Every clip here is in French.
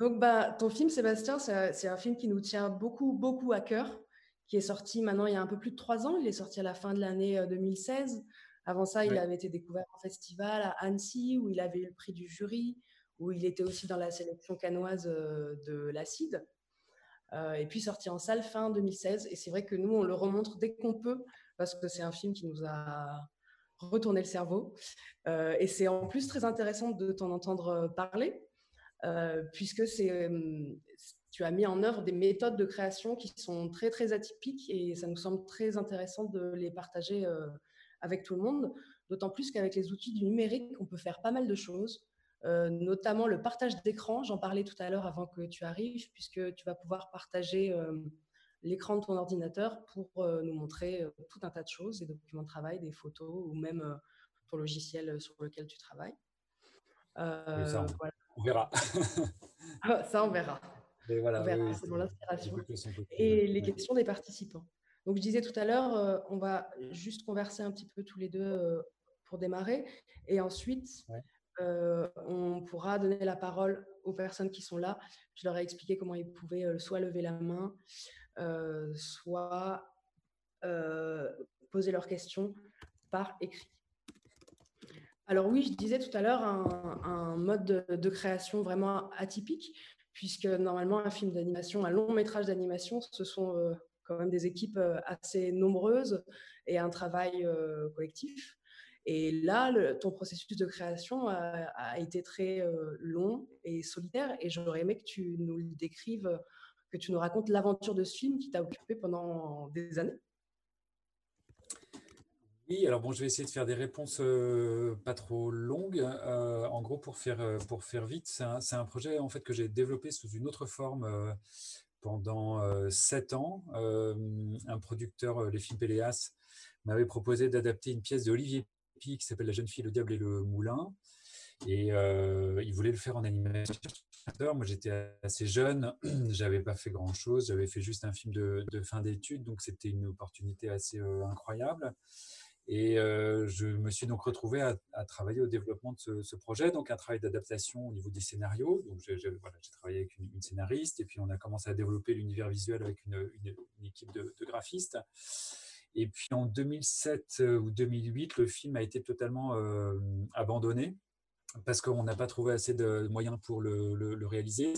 Donc, bah, ton film, Sébastien, c'est un film qui nous tient beaucoup, beaucoup à cœur, qui est sorti maintenant il y a un peu plus de trois ans. Il est sorti à la fin de l'année 2016. Euh, Avant ça, il avait été découvert en festival à Annecy, où il avait eu le prix du jury, où il était aussi dans la sélection canoise euh, de l'Acide. Euh, et puis sorti en salle fin 2016. Et c'est vrai que nous, on le remontre dès qu'on peut, parce que c'est un film qui nous a retourné le cerveau. et c'est en plus très intéressant de t'en entendre parler, euh, puisque c'est, euh, tu as mis en œuvre des méthodes de création qui sont très très atypiques et ça nous semble très intéressant de les partager euh, avec tout le monde, d'autant plus qu'avec les outils du numérique, on peut faire pas mal de choses, notamment le partage d'écran. J'en parlais tout à l'heure avant que tu arrives, puisque tu vas pouvoir partager l'écran de ton ordinateur pour nous montrer tout un tas de choses, des documents de travail, des photos ou même ton logiciel sur lequel tu travailles. On verra. Ah, ça, on verra. Et voilà, on verra, c'est l'inspiration. Et les questions des participants. Donc, je disais tout à l'heure, euh, on va juste converser un petit peu tous les deux euh, pour démarrer. Et ensuite, euh, on pourra donner la parole aux personnes qui sont là. Je leur ai expliqué comment ils pouvaient soit lever la main, soit poser leurs questions par écrit. Alors oui, je disais tout à l'heure un, mode de, création vraiment atypique, puisque normalement un film d'animation, un long métrage d'animation, ce sont euh, quand même des équipes euh, assez nombreuses et un travail euh, collectif. Et là, ton processus de création a, été très long et solitaire, et j'aurais aimé que tu nous le décrives, que tu nous racontes l'aventure de ce film qui t'a occupé pendant des années. Oui, alors bon, je vais essayer de faire des réponses euh, pas trop longues. Euh, en gros, pour faire, euh, pour faire vite, c'est un, un, projet en fait que j'ai développé sous une autre forme pendant sept ans. un producteur, les films Péléas, m'avait proposé d'adapter une pièce d'Olivier Pi qui s'appelle La jeune fille, le diable et le moulin. Et il voulait le faire en animation. Moi, j'étais assez jeune, j'avais pas fait grand chose, j'avais fait juste un film de, de fin d'études, donc c'était une opportunité assez incroyable. Et euh, je me suis donc retrouvé à, travailler au développement de ce, projet, donc un travail d'adaptation au niveau des scénarios. Donc j'ai travaillé avec une, scénariste et puis on a commencé à développer l'univers visuel avec une, équipe de, graphistes. Et puis en 2007 euh, ou 2008, le film a été totalement euh, abandonné parce qu'on n'a pas trouvé assez de moyens pour le, réaliser.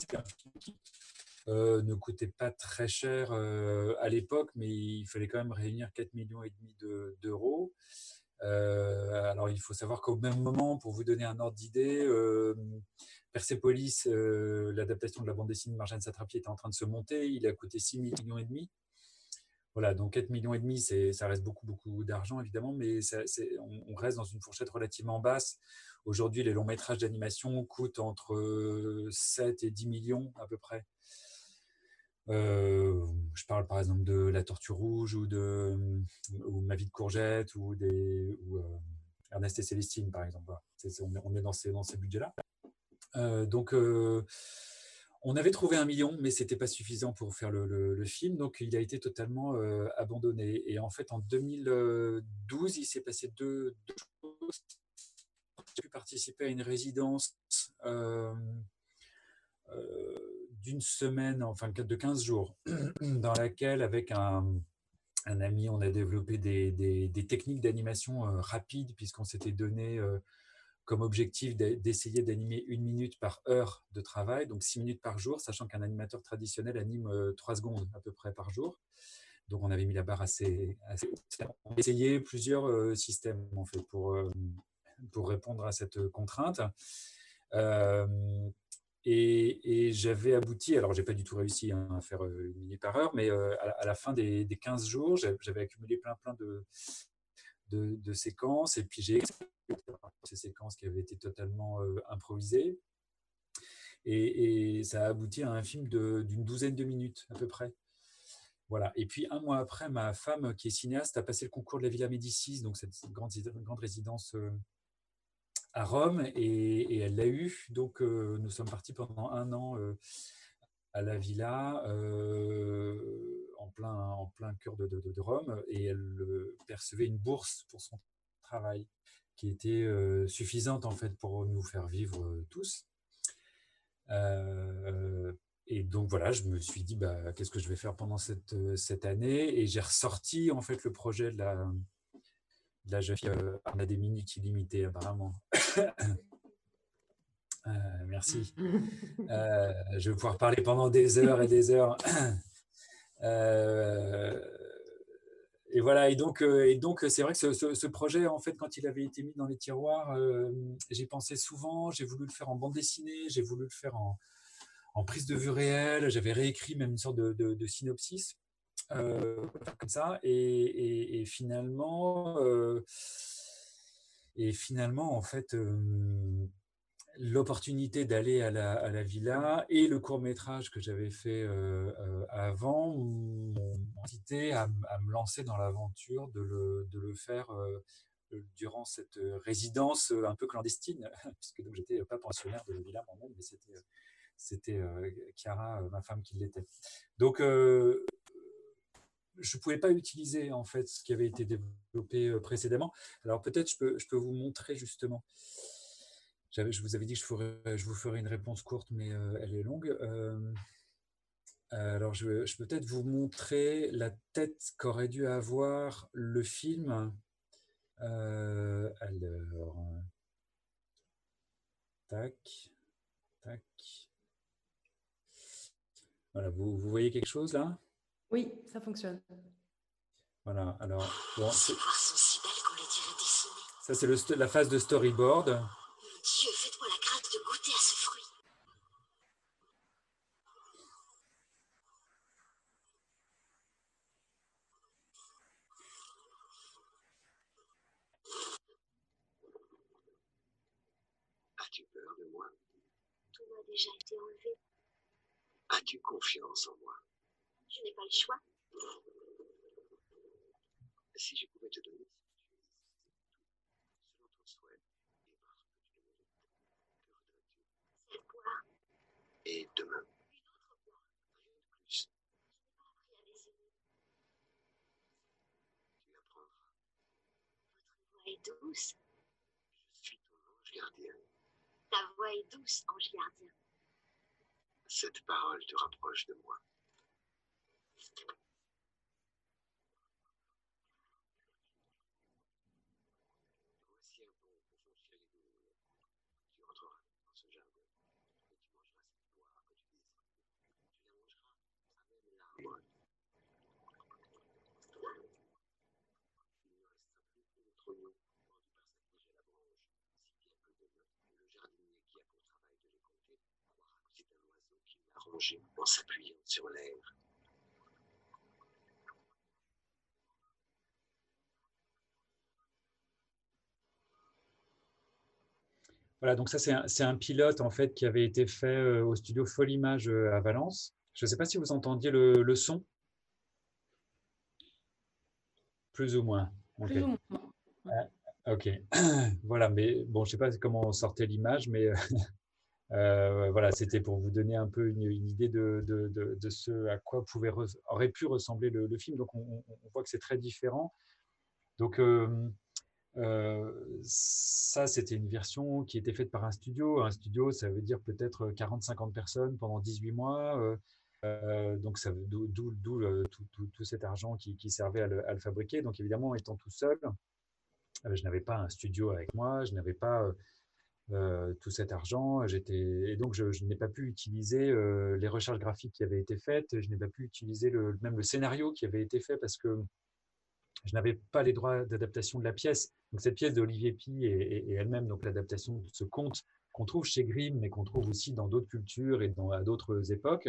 Ne coûtait pas très cher euh, à l'époque, mais il fallait quand même réunir 4 millions et demi d'euros. Euh, alors, il faut savoir qu'au même moment, pour vous donner un ordre d'idée, Persepolis, l'adaptation de la bande dessinée de Marjane Satrapi, était en train de se monter. Il a coûté 6 millions et demi. Voilà, donc 4 millions et demi, ça reste beaucoup, beaucoup d'argent, évidemment, mais on, reste dans une fourchette relativement basse. Aujourd'hui, les longs métrages d'animation coûtent entre 7 et 10 millions à peu près. Euh, je parle par exemple de La Tortue Rouge ou de ou Ma vie de courgette ou des euh, Ernest et Célestine par exemple. on, est, dans ces, budgets-là. Euh, donc on avait trouvé un million, mais c'était pas suffisant pour faire le, film, donc il a été totalement abandonné. Et en fait, en 2012, il s'est passé deux, deux choses. J'ai pu participer à une résidence d'une semaine, enfin de 15 jours, dans laquelle, avec un, ami, on a développé des, techniques d'animation euh, rapide, puisqu'on s'était donné euh, comme objectif d'essayer d'animer une minute par heure de travail, donc six minutes par jour, sachant qu'un animateur traditionnel anime euh, trois secondes à peu près par jour. Donc on avait mis la barre assez, assez haute. On a essayé plusieurs systèmes en fait pour, pour répondre à cette contrainte. Et, j'avais abouti, alors j'ai pas du tout réussi hein, à faire euh, une minute par heure, mais euh, à, la fin des, 15 jours, j'avais accumulé plein plein de, séquences, et puis j'ai ces séquences qui avaient été totalement euh, improvisées. Et, ça a abouti à un film d'une douzaine de minutes à peu près. Voilà. Et puis un mois après, ma femme, qui est cinéaste, a passé le concours de la Villa Médicis, donc cette grande résidence à Rome et, elle l'a eu. Donc, euh, nous sommes partis pendant un an euh, à la villa euh, en, plein, en plein cœur de, de, Rome et elle percevait une bourse pour son travail qui était suffisante en fait pour nous faire vivre tous. et donc voilà, je me suis dit, bah, qu'est-ce que je vais faire pendant cette, cette année? Et j'ai ressorti en fait le projet de la, de jeune fille. on a des minutes illimitées apparemment. merci. je vais pouvoir parler pendant des heures et des heures. et voilà, et donc, et donc c'est vrai que ce, projet, en fait, quand il avait été mis dans les tiroirs, j'ai pensé souvent, j'ai voulu le faire en bande dessinée, j'ai voulu le faire en, en prise de vue réelle. J'avais réécrit même une sorte de, synopsis euh, comme ça. Et, finalement, euh, et finalement, en fait, euh, l'opportunité d'aller à la, villa et le court métrage que j'avais fait avant m'ont incité à, me lancer dans l'aventure de le, faire durant cette résidence un peu clandestine, puisque donc j'étais pas pensionnaire de la villa moi-même, mais c'était c'était Chiara, ma femme, qui l'était. Donc, je ne pouvais pas utiliser en fait ce qui avait été développé précédemment. Alors peut-être je peux, je peux vous montrer justement. Je vous avais dit que je, vous ferai une réponse courte, mais elle est longue. alors je, je peux peut-être vous montrer la tête qu'aurait dû avoir le film. alors, tac, tac. Voilà, vous, vous, voyez quelque chose là? Oui, ça fonctionne. Voilà, alors. Bon, ça, c'est la phase de storyboard. Dieu, faites-moi la grâce de goûter à ce fruit. As-tu peur de moi? Tout a déjà été enlevé. As-tu confiance en moi? Je n'ai pas le choix. Si je pouvais te donner selon ton souhait, et parce que tu le mérites, que voudrais-tu? Cette poire. Et demain Une autre poire. Rien de plus. Je n'ai pas appris à les aimer. Tu apprendras. Votre voix est douce. Je suis ton ange gardien. Ta voix est douce, ange gardien. Cette parole te rapproche de moi. Voici un pour franchir les douves. Tu entreras dans ce jardin et tu mangeras cette poire que tu désires. Tu la mangeras à même l'arbre. Il ne restera plus que notre oignon pendu par sa tige à la branche, si bien que demain, le jardinier qui a pour travail de les compter croira que c'est un oiseau qui l'a rongé en s'appuyant sur l'air. Voilà, donc ça c'est un, un, pilote en fait qui avait été fait euh, au studio Folimage euh, à Valence. Je ne sais pas si vous entendiez le, le son. Plus ou moins. Plus ou moins. Ah, ok, voilà, mais bon, je ne sais pas comment sortait l'image, mais euh, voilà, c'était pour vous donner un peu une, une idée de, de, de, de, ce à quoi pouvait aurait pu ressembler le, le film. Donc on, on, voit que c'est très différent. Donc euh, ça, c'était une version qui était faite par un studio. Un studio, ça veut dire peut-être 40-50 personnes pendant 18 mois. Euh, euh, donc, d'où tout, cet argent qui, servait à le, fabriquer. Donc, évidemment, étant tout seul, je n'avais pas un studio avec moi, je n'avais pas euh, tout cet argent. Et donc je, n'ai pas pu utiliser euh, les recherches graphiques qui avaient été faites. Je n'ai pas pu utiliser même le scénario qui avait été fait parce que je n'avais pas les droits d'adaptation de la pièce. Donc cette pièce d'Olivier Pi et, elle-même, donc l'adaptation de ce conte qu'on trouve chez Grimm, mais qu'on trouve aussi dans d'autres cultures et à d'autres époques.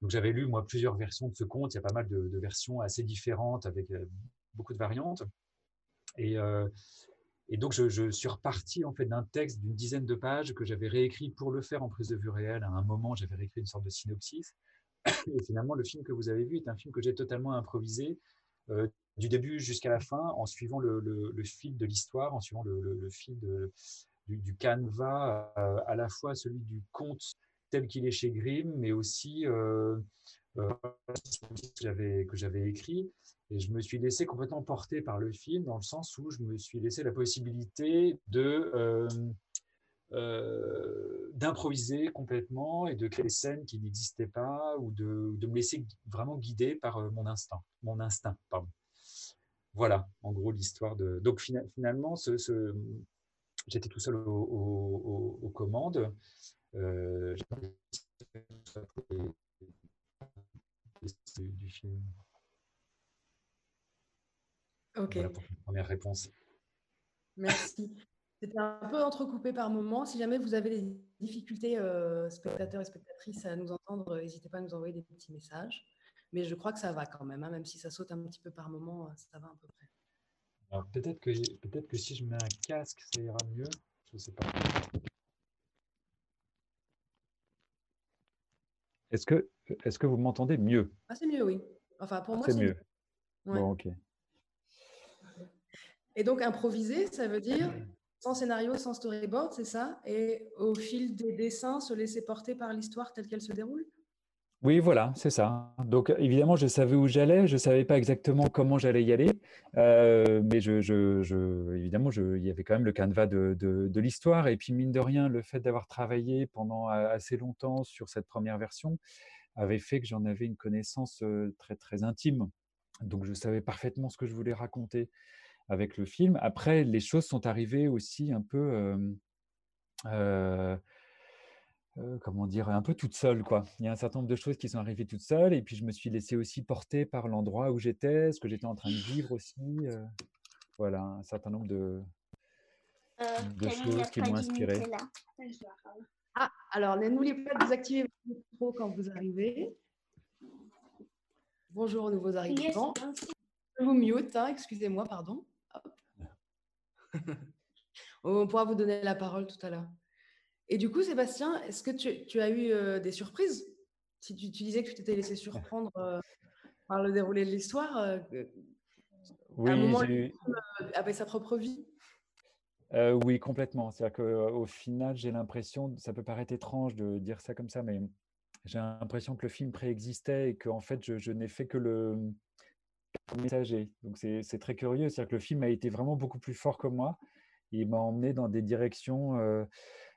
Donc j'avais lu moi plusieurs versions de ce conte. Il y a pas mal de, versions assez différentes avec euh, beaucoup de variantes. Et, euh, donc je, suis reparti en fait d'un texte d'une dizaine de pages que j'avais réécrit pour le faire en prise de vue réelle. À un moment, j'avais réécrit une sorte de synopsis. Finalement, le film que vous avez vu est un film que j'ai totalement improvisé. Euh, du début jusqu'à la fin en suivant le, fil de l'histoire, en suivant le, fil du, du, canevas, euh, à la fois celui du conte tel qu'il est chez Grimm, mais aussi euh, euh, que j'avais écrit. Et je me suis laissé complètement porter par le film, dans le sens où je me suis laissé la possibilité euh, d'improviser complètement et de créer des scènes qui n'existaient pas ou de, me laisser vraiment guider par mon instinct, mon instinct. Voilà, en gros, l'histoire de. Donc, finalement, ce, ce... j'étais tout seul aux, commandes. Euh, du film. Ok. Voilà pour première réponse. Merci. C'était un peu entrecoupé par moments. Si jamais vous avez des difficultés, euh, spectateurs et spectatrices, à nous entendre, n'hésitez pas à nous envoyer des petits messages. Mais je crois que ça va quand même, hein, même si ça saute un petit peu par moment, euh, ça va à peu près. Alors peut-être que, peut que si je mets un casque, ça ira mieux. Je ne sais pas. Est-ce que, est que vous m'entendez mieux? Ah, C'est mieux, oui. Enfin, pour moi, c'est mieux. Bon, ok. Et donc, improviser, ça veut dire sans scénario, sans storyboard, c'est ça? Et au fil des dessins, se laisser porter par l'histoire telle qu'elle se déroule? Oui, voilà, c'est ça. Donc, évidemment, je savais où j'allais. Je ne savais pas exactement comment j'allais y aller. Euh, mais je, je, évidemment, je, il y avait quand même le canevas de, de, l'histoire. Et puis, mine de rien, le fait d'avoir travaillé pendant assez longtemps sur cette première version avait fait que j'en avais une connaissance très, très intime. Donc, je savais parfaitement ce que je voulais raconter avec le film. Après, les choses sont arrivées aussi un peu... Euh, comment dire, un peu toute seule. Quoi. Il y a un certain nombre de choses qui sont arrivées toutes seules, et puis je me suis laissé aussi porter par l'endroit où j'étais, ce que j'étais en train de vivre aussi. voilà, un certain nombre de, choses qui m'ont inspiré. Ah, alors n'oubliez pas de désactiver votre micro quand vous arrivez. Bonjour nouveaux arrivants. Je vous mute, hein, excusez-moi, pardon. On pourra vous donner la parole tout à l'heure. Et du coup, Sébastien, est-ce que tu, as eu euh, des surprises? Si tu, disais que tu t'étais laissé surprendre euh, par le déroulé de l'histoire, euh, oui, moment, avait sa propre vie? Oui, complètement. C'est-à-dire qu'au final, j'ai l'impression, ça peut paraître étrange de dire ça comme ça, mais j'ai l'impression que le film préexistait et qu'en fait, je, n'ai fait que le messager. Donc c'est très curieux. C'est-à-dire que le film a été vraiment beaucoup plus fort que moi. Il m'a emmené dans des directions euh,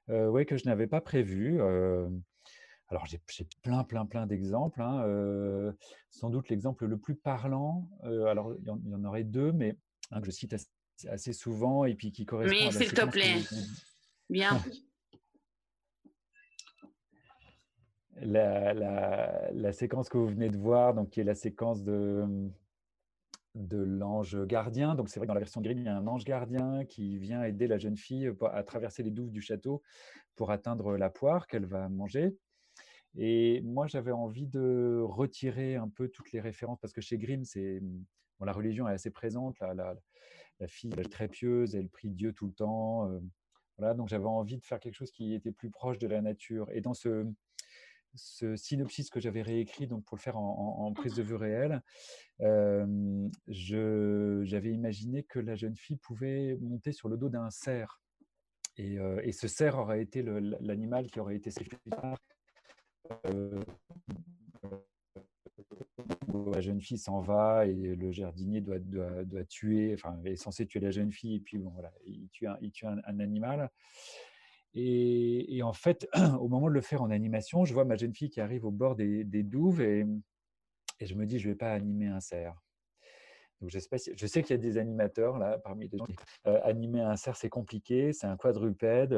ouais, que je n'avais pas prévu. alors, j'ai plein, plein, plein d'exemples. Hein, sans doute l'exemple le plus parlant, alors il y, en aurait deux, mais un que je cite assez, souvent et puis qui correspond oui, à la s'il te plaît. Bien. La, la, la, séquence que vous venez de voir, donc qui est la séquence de, de l'ange gardien. Donc c'est vrai que dans la version Grimm, il y a un ange gardien qui vient aider la jeune fille à traverser les douves du château pour atteindre la poire qu'elle va manger. Et moi, j'avais envie de retirer un peu toutes les références parce que chez Grimm, c'est bon, la religion est assez présente. La, la, la, fille est très pieuse, elle prie Dieu tout le temps. Euh, voilà, donc j'avais envie de faire quelque chose qui était plus proche de la nature. Et dans ce, ce synopsis que j'avais réécrit donc pour le faire en, prise de vue réelle, j'avais imaginé que la jeune fille pouvait monter sur le dos d'un cerf. Et, et, ce cerf aurait été l'animal qui aurait été euh, la jeune fille s'en va et le jardinier doit, doit, doit, tuer, enfin, est censé tuer la jeune fille et puis bon, voilà, il tue un, il tue un, un animal. Et, en fait, au moment de le faire en animation, je vois ma jeune fille qui arrive au bord des, douves et, je me dis, je ne vais pas animer un cerf. Donc, je, sais, qu'il y a des animateurs là parmi les gens. Euh, animer un cerf, c'est compliqué, c'est un quadrupède,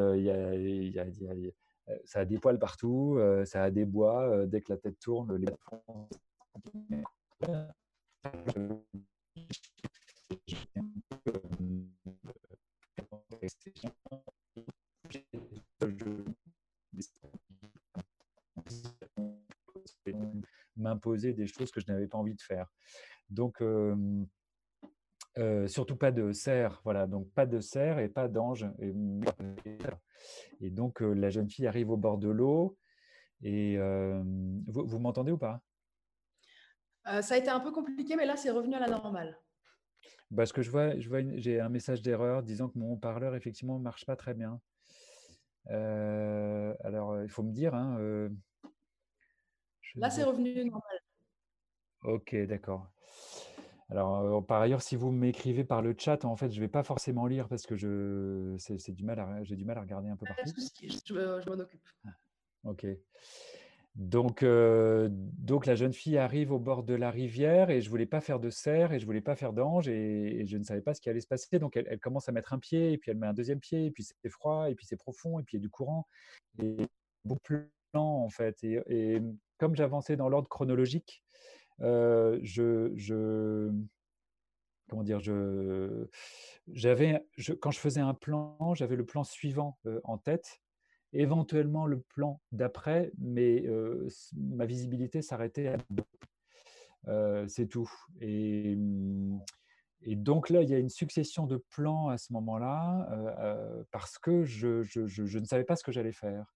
ça a des poils partout, euh, ça a des bois, euh, dès que la tête tourne, les m'imposer des choses que je n'avais pas envie de faire. Donc, surtout pas de cerf, voilà, donc pas de cerf et pas d'ange. Et, et, donc, la jeune fille arrive au bord de l'eau. Et vous, m'entendez ou pas? Ça a été un peu compliqué, mais là, c'est revenu à la normale. Parce que je vois, je vois j'ai un message d'erreur disant que mon parleur effectivement ne marche pas très bien. alors, il faut me dire. Hein, Là, c'est revenu normal. Ok, d'accord. Alors, par ailleurs, si vous m'écrivez par le chat, en fait, je ne vais pas forcément lire parce que je, c'est, du mal à, j'ai du mal à regarder un peu partout. je, m'en occupe. Ah, ok. Donc, donc, la jeune fille arrive au bord de la rivière et je voulais pas faire de cerf et je voulais pas faire d'ange et, je ne savais pas ce qui allait se passer. Donc, elle, commence à mettre un pied et puis elle met un deuxième pied et puis c'est froid et puis c'est profond et puis il y a du courant et plus lent en fait. Et, comme j'avançais dans l'ordre chronologique, je, je, comment dire, j'avais, quand je faisais un plan, j'avais le plan suivant en tête éventuellement le plan d'après, mais ma visibilité s'arrêtait à c'est tout. Et, mmh, et, donc là, il y a une succession de plans à ce moment-là, parce que je, ne savais pas ce que j'allais faire.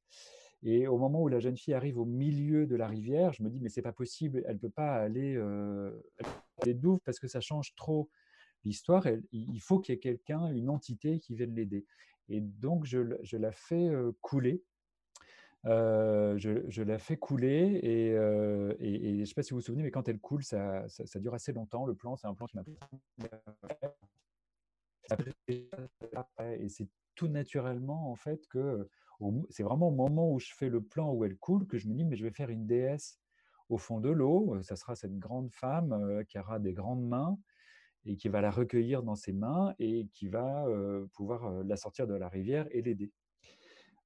Et au moment où la jeune fille arrive au milieu de la rivière, je me dis, mais c'est pas possible, elle ne peut pas aller, euh, aller parce que ça change trop l'histoire. Il faut qu'il y ait quelqu'un, une entité qui vienne l'aider. Et donc, je, la fais couler. je, la fais couler et, je ne sais pas si vous vous souvenez, mais quand elle coule, ça, dure assez longtemps. Le plan, c'est un plan qui m'a et c'est tout naturellement en fait que c'est vraiment au moment où je fais le plan où elle coule que je me dis mais je vais faire une déesse au fond de l'eau. Ça sera cette grande femme qui aura des grandes mains et qui va la recueillir dans ses mains et qui va pouvoir la sortir de la rivière et l'aider.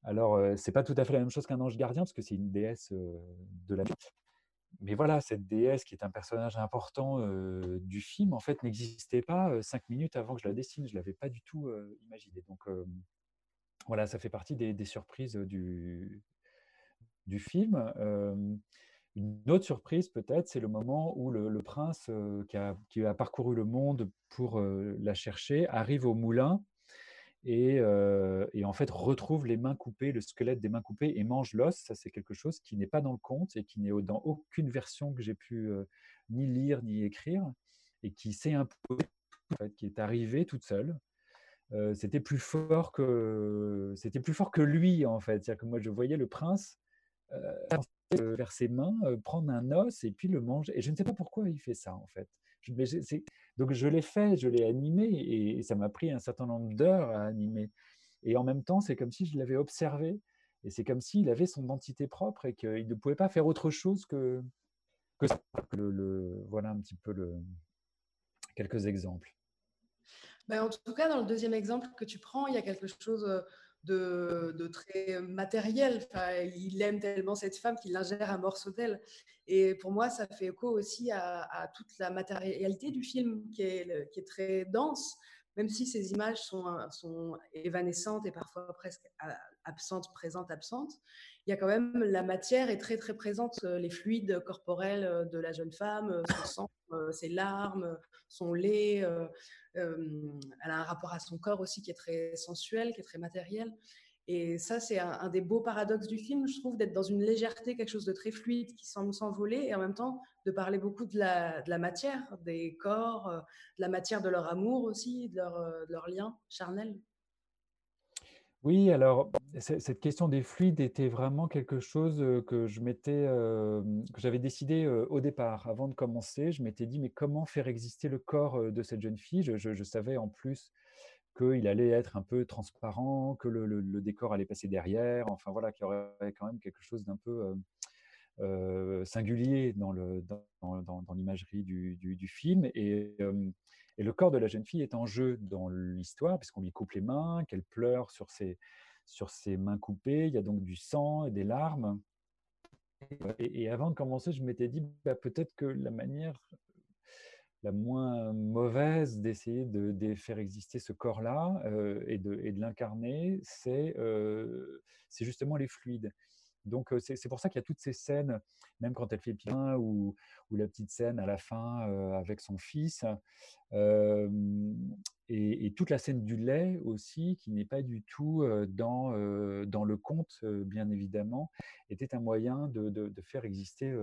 Alors, c'est pas tout à fait la même chose qu'un ange gardien, parce que c'est une déesse de la Mais voilà, cette déesse qui est un personnage important du film, en fait, n'existait pas cinq minutes avant que je la dessine. Je l'avais pas du tout imaginé. Donc, voilà, ça fait partie des, surprises du film. Une autre surprise, peut-être, c'est le moment où le, prince qui, a, parcouru le monde pour la chercher arrive au moulin et, en fait retrouve les mains coupées, le squelette des mains coupées et mange l'os. Ça, c'est quelque chose qui n'est pas dans le conte et qui n'est dans aucune version que j'ai pu ni lire ni écrire et qui s'est imposé, qui est arrivé toute seule. c'était plus fort que c'était plus fort que lui en fait. C'est-à-dire que moi je voyais le prince vers ses mains, prendre un os et puis le manger. Et je ne sais pas pourquoi il fait ça en fait. donc je l'ai fait, je l'ai animé et, ça m'a pris un certain nombre d'heures à animer. Et en même temps, c'est comme si je l'avais observé et c'est comme s'il avait son identité propre et qu'il ne pouvait pas faire autre chose que, que ça. Le, voilà un petit peu le, quelques exemples. Ben, en tout cas, dans le deuxième exemple que tu prends, il y a quelque chose de, très matériel. Il aime tellement cette femme qu'il ingère un morceau d'elle. Et pour moi, ça fait écho aussi à, toute la matérialité du film qui est, très dense, même si ces images sont, sont évanescentes et parfois presque absentes, présentes, absentes. Il y a quand même la matière est très très présente, les fluides corporels de la jeune femme, son sang, ses larmes, son lait elle a un rapport à son corps aussi qui est très sensuel, qui est très matériel. Et ça, c'est un, des beaux paradoxes du film, je trouve, d'être dans une légèreté, quelque chose de très fluide qui semble s'envoler, et en même temps de parler beaucoup de la, matière, des corps, de la matière de leur amour aussi, de leur, leur lien charnel. Oui, alors cette question des fluides était vraiment quelque chose que je m'étais, que j'avais décidé au départ, avant de commencer. Je m'étais dit, mais comment faire exister le corps de cette jeune fille? Je, savais en plus qu'il allait être un peu transparent, que le, décor allait passer derrière, enfin voilà, qu'il y aurait quand même quelque chose d'un peu singulier dans l'imagerie du, du, film. Et, et le corps de la jeune fille est en jeu dans l'histoire, puisqu'on lui coupe les mains, qu'elle pleure sur ses, sur ses mains coupées. Il y a donc du sang et des larmes. Et, avant de commencer, je m'étais dit, bah, peut-être que la manière la moins mauvaise d'essayer de, faire exister ce corps-là euh, et de, l'incarner, c'est euh, justement les fluides. Donc c'est pour ça qu'il y a toutes ces scènes, même quand elle fait bien ou, la petite scène à la fin avec son fils, et, toute la scène du lait aussi, qui n'est pas du tout dans, le conte, bien évidemment, était un moyen de, faire exister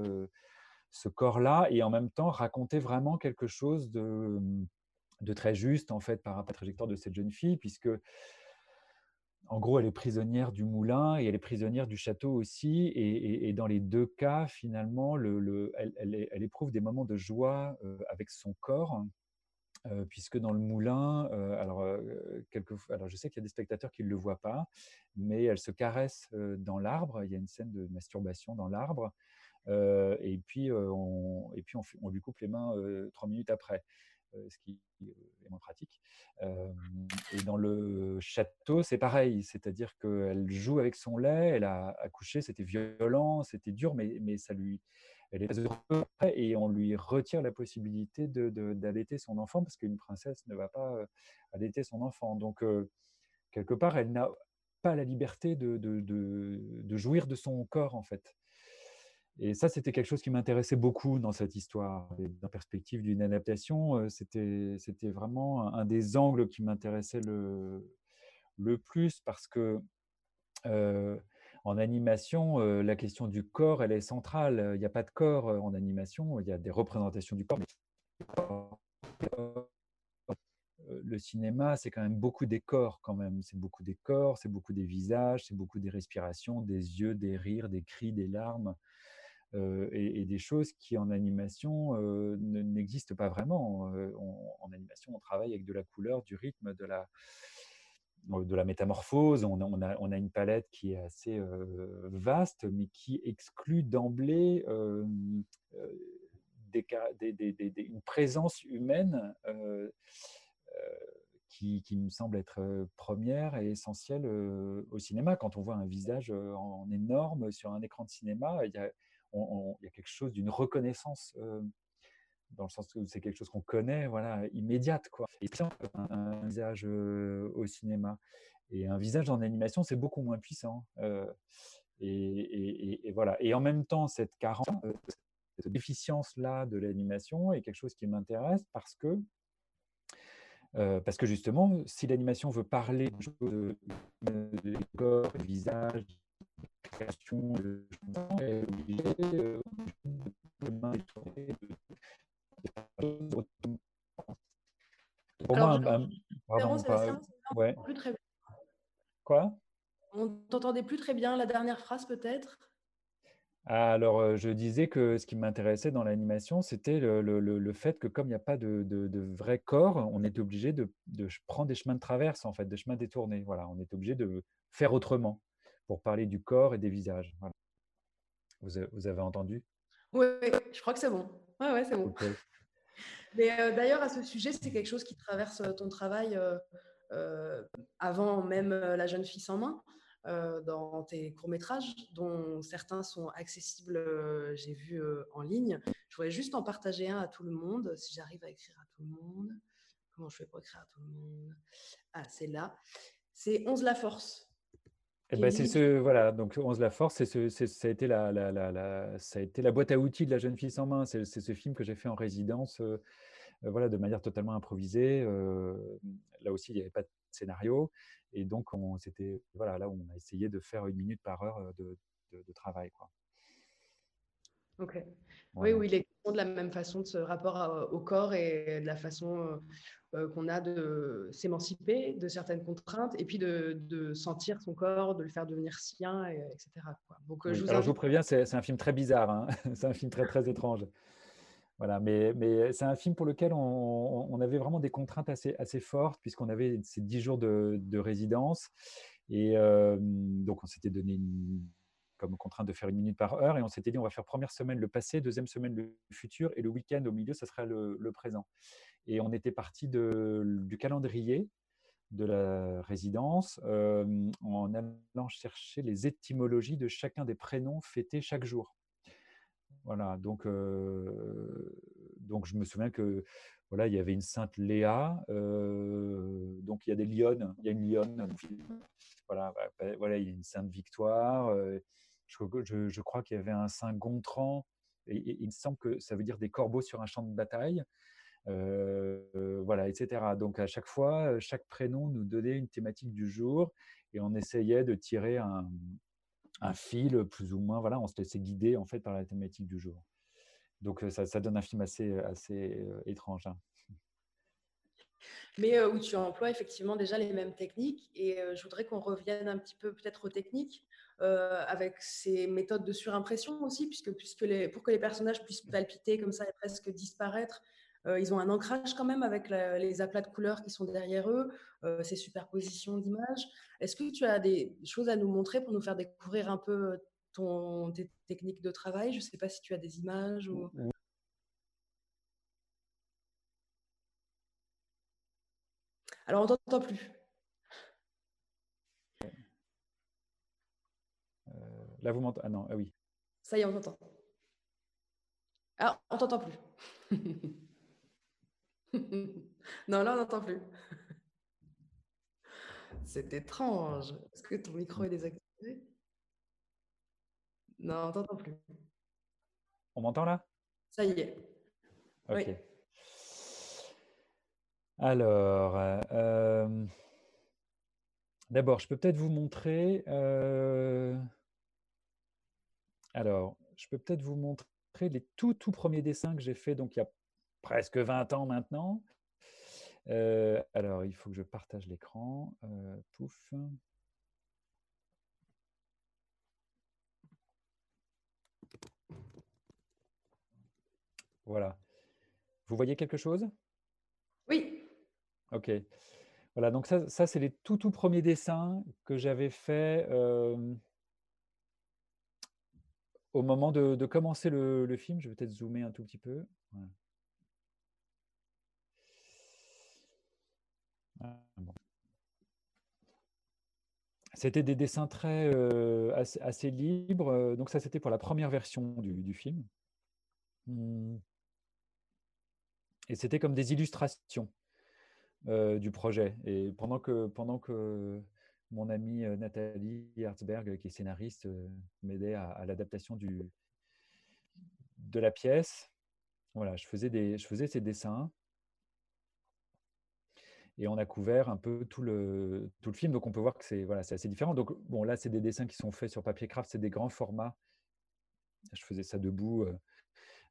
ce corps-là et en même temps raconter vraiment quelque chose de, de très juste en fait par rapport à la trajectoire de cette jeune fille, puisque en gros, elle est prisonnière du moulin et elle est prisonnière du château aussi. Et, dans les deux cas, finalement, le, elle, éprouve des moments de joie avec son corps, puisque dans le moulin, alors je sais qu'il y a des spectateurs qui ne le voient pas, mais elle se caresse dans l'arbre. Il y a une scène de masturbation dans l'arbre. Et puis, on, lui coupe les mains trois minutes après. Ce qui est moins pratique. et dans le château, c'est pareil, c'est-à-dire qu'elle joue avec son lait, elle a accouché, c'était violent, c'était dur, mais, mais ça lui, elle et on lui retire la possibilité d'allaiter son enfant parce qu'une princesse ne va pas allaiter son enfant. Donc, quelque part, elle n'a pas la liberté de, jouir de son corps, en fait. Et ça, c'était quelque chose qui m'intéressait beaucoup dans cette histoire. Dans la perspective d'une adaptation, c'était, c'était vraiment un des angles qui m'intéressait le, le plus parce que en animation, la question du corps, elle est centrale. Il n'y a pas de corps en animation, il y a des représentations du corps. le cinéma, c'est quand même beaucoup des corps, quand même. C'est beaucoup des corps, c'est beaucoup des visages, c'est beaucoup des respirations, des yeux, des rires, des cris, des larmes. Et, des choses qui en animation n'existent pas vraiment. En animation, on travaille avec de la couleur, du rythme, de la, de la métamorphose. On a, on, a, une palette qui est assez vaste, mais qui exclut d'emblée une présence humaine qui, qui, me semble être première et essentielle au cinéma. Quand on voit un visage en énorme sur un écran de cinéma, il y il y a quelque chose d'une reconnaissance dans le sens où c'est quelque chose qu'on connaît, voilà, immédiate, quoi. Et puis, un, visage au cinéma et un visage en animation, c'est beaucoup moins puissant. et, voilà. Et en même temps, cette carence, cette déficience-là de l'animation est quelque chose qui m'intéresse parce que parce que justement, si l'animation veut parler de, de, de de visage, de est obligé Pour moi, un, très bien. Quoi On t'entendait plus très bien la dernière phrase peut-être? Alors, je disais que ce qui m'intéressait dans l'animation, c'était le, le, le, fait que comme il n'y a pas de, de, de, vrai corps, on était obligé de, de, prendre des chemins de traverse, en fait, des chemins détournés. Voilà, on est obligé de faire autrement pour parler du corps et des visages. Vous, avez entendu? Oui, je crois que c'est bon. Ouais, ouais, c'est bon. Mais euh, d'ailleurs, à ce sujet, c'est quelque chose qui traverse euh, ton travail euh, avant même La jeune fille sans main, dans tes courts-métrages, dont certains sont accessibles, j'ai vu en ligne. Je voudrais juste en partager un à tout le monde, si j'arrive à écrire à tout le monde. Comment je fais pour écrire à tout le monde? Ah, c'est là. C'est 11 la force eh ben, c'est ce, voilà, donc 11 la force, c'est ce, ça, a été la, la, la, ça a été la boîte à outils de la jeune fille sans main. C'est ce film que j'ai fait en résidence, euh, euh, voilà, de manière totalement improvisée. Euh, là aussi, il n'y avait pas de scénario. Et donc, on, voilà, là, on a essayé de faire une minute par heure de, de, travail. Quoi. Ok. Oui, oui, il est de la même façon de ce rapport au corps et de la façon euh, qu'on a de s'émanciper de certaines contraintes et puis de, sentir son corps, de le faire devenir sien, etc. Donc, euh, je, vous Alors, je vous préviens, c'est un film très bizarre, hein. c'est un film très très étrange. Voilà, mais, mais c'est un film pour lequel on, avait vraiment des contraintes assez, assez fortes, puisqu'on avait ces dix jours de, de résidence. Et euh, donc, on s'était donné une, comme contrainte de faire une minute par heure. Et on s'était dit, on va faire première semaine le passé, deuxième semaine le futur, et le week-end au milieu, ça sera le, présent. Et on était parti du calendrier de la résidence euh, en allant chercher les étymologies de chacun des prénoms fêtés chaque jour. Voilà, donc, euh, donc je me souviens que voilà, il y avait une sainte Léa, euh, donc il y a des lionnes, il y a une lionne, voilà, voilà, il y a une sainte Victoire, je, crois qu'il y avait un saint Gontran, il me semble que ça veut dire des corbeaux sur un champ de bataille. Euh, voilà, etc. Donc à chaque fois, chaque prénom nous donnait une thématique du jour et on essayait de tirer un, fil plus ou moins. Voilà, on se laissait guider en fait par la thématique du jour. Donc ça, donne un film assez, assez étrange. Hein. mais euh, où tu emploies effectivement déjà les mêmes techniques. Et euh, je voudrais qu'on revienne un petit peu peut-être aux techniques euh, avec ces méthodes de surimpression aussi, puisque, puisque les, pour que les personnages puissent palpiter comme ça et presque disparaître, ils ont un ancrage quand même avec les aplats de couleurs qui sont derrière eux, ces superpositions d'images. Est-ce que tu as des choses à nous montrer pour nous faire découvrir un peu ton, tes techniques de travail? Je ne sais pas si tu as des images ou... Alors, on t'entend plus. Là, vous m'entendez? Ah non, ah oui. Ça y est, on t'entend. Ah, on t'entend plus. non, là, on n'entend plus. C'est étrange. Est-ce que ton micro est désactivé? Non, on t'entend plus. On m'entend là? Ça y est. Ok. Oui. Alors, euh, d'abord, je peux peut-être vous montrer. Euh, alors, je peux peut-être vous montrer les tout, tout premiers dessins que j'ai faits, donc il y a presque 20 ans maintenant. Euh, alors, il faut que je partage l'écran. pouf. Voilà. Vous voyez quelque chose? Oui. Ok. Voilà, donc ça, ça c'est les tout, tout premiers dessins que j'avais fait au moment de, commencer le, film. Je vais peut-être zoomer un tout petit peu. Ah, c'était des dessins très assez, libres. Donc ça, c'était pour la première version du, film. Mmh. Et c'était comme des illustrations. Euh, du projet. Et pendant que, pendant que mon amie euh, Nathalie Herzberg, qui est scénariste, euh, m'aidait à, l'adaptation de la pièce, voilà, je faisais, des, je faisais ces dessins. Et on a couvert un peu tout le, tout le film. Donc, on peut voir que c'est voilà, assez différent. Donc, bon, là, c'est des dessins qui sont faits sur papier craft. C'est des grands formats. Je faisais ça debout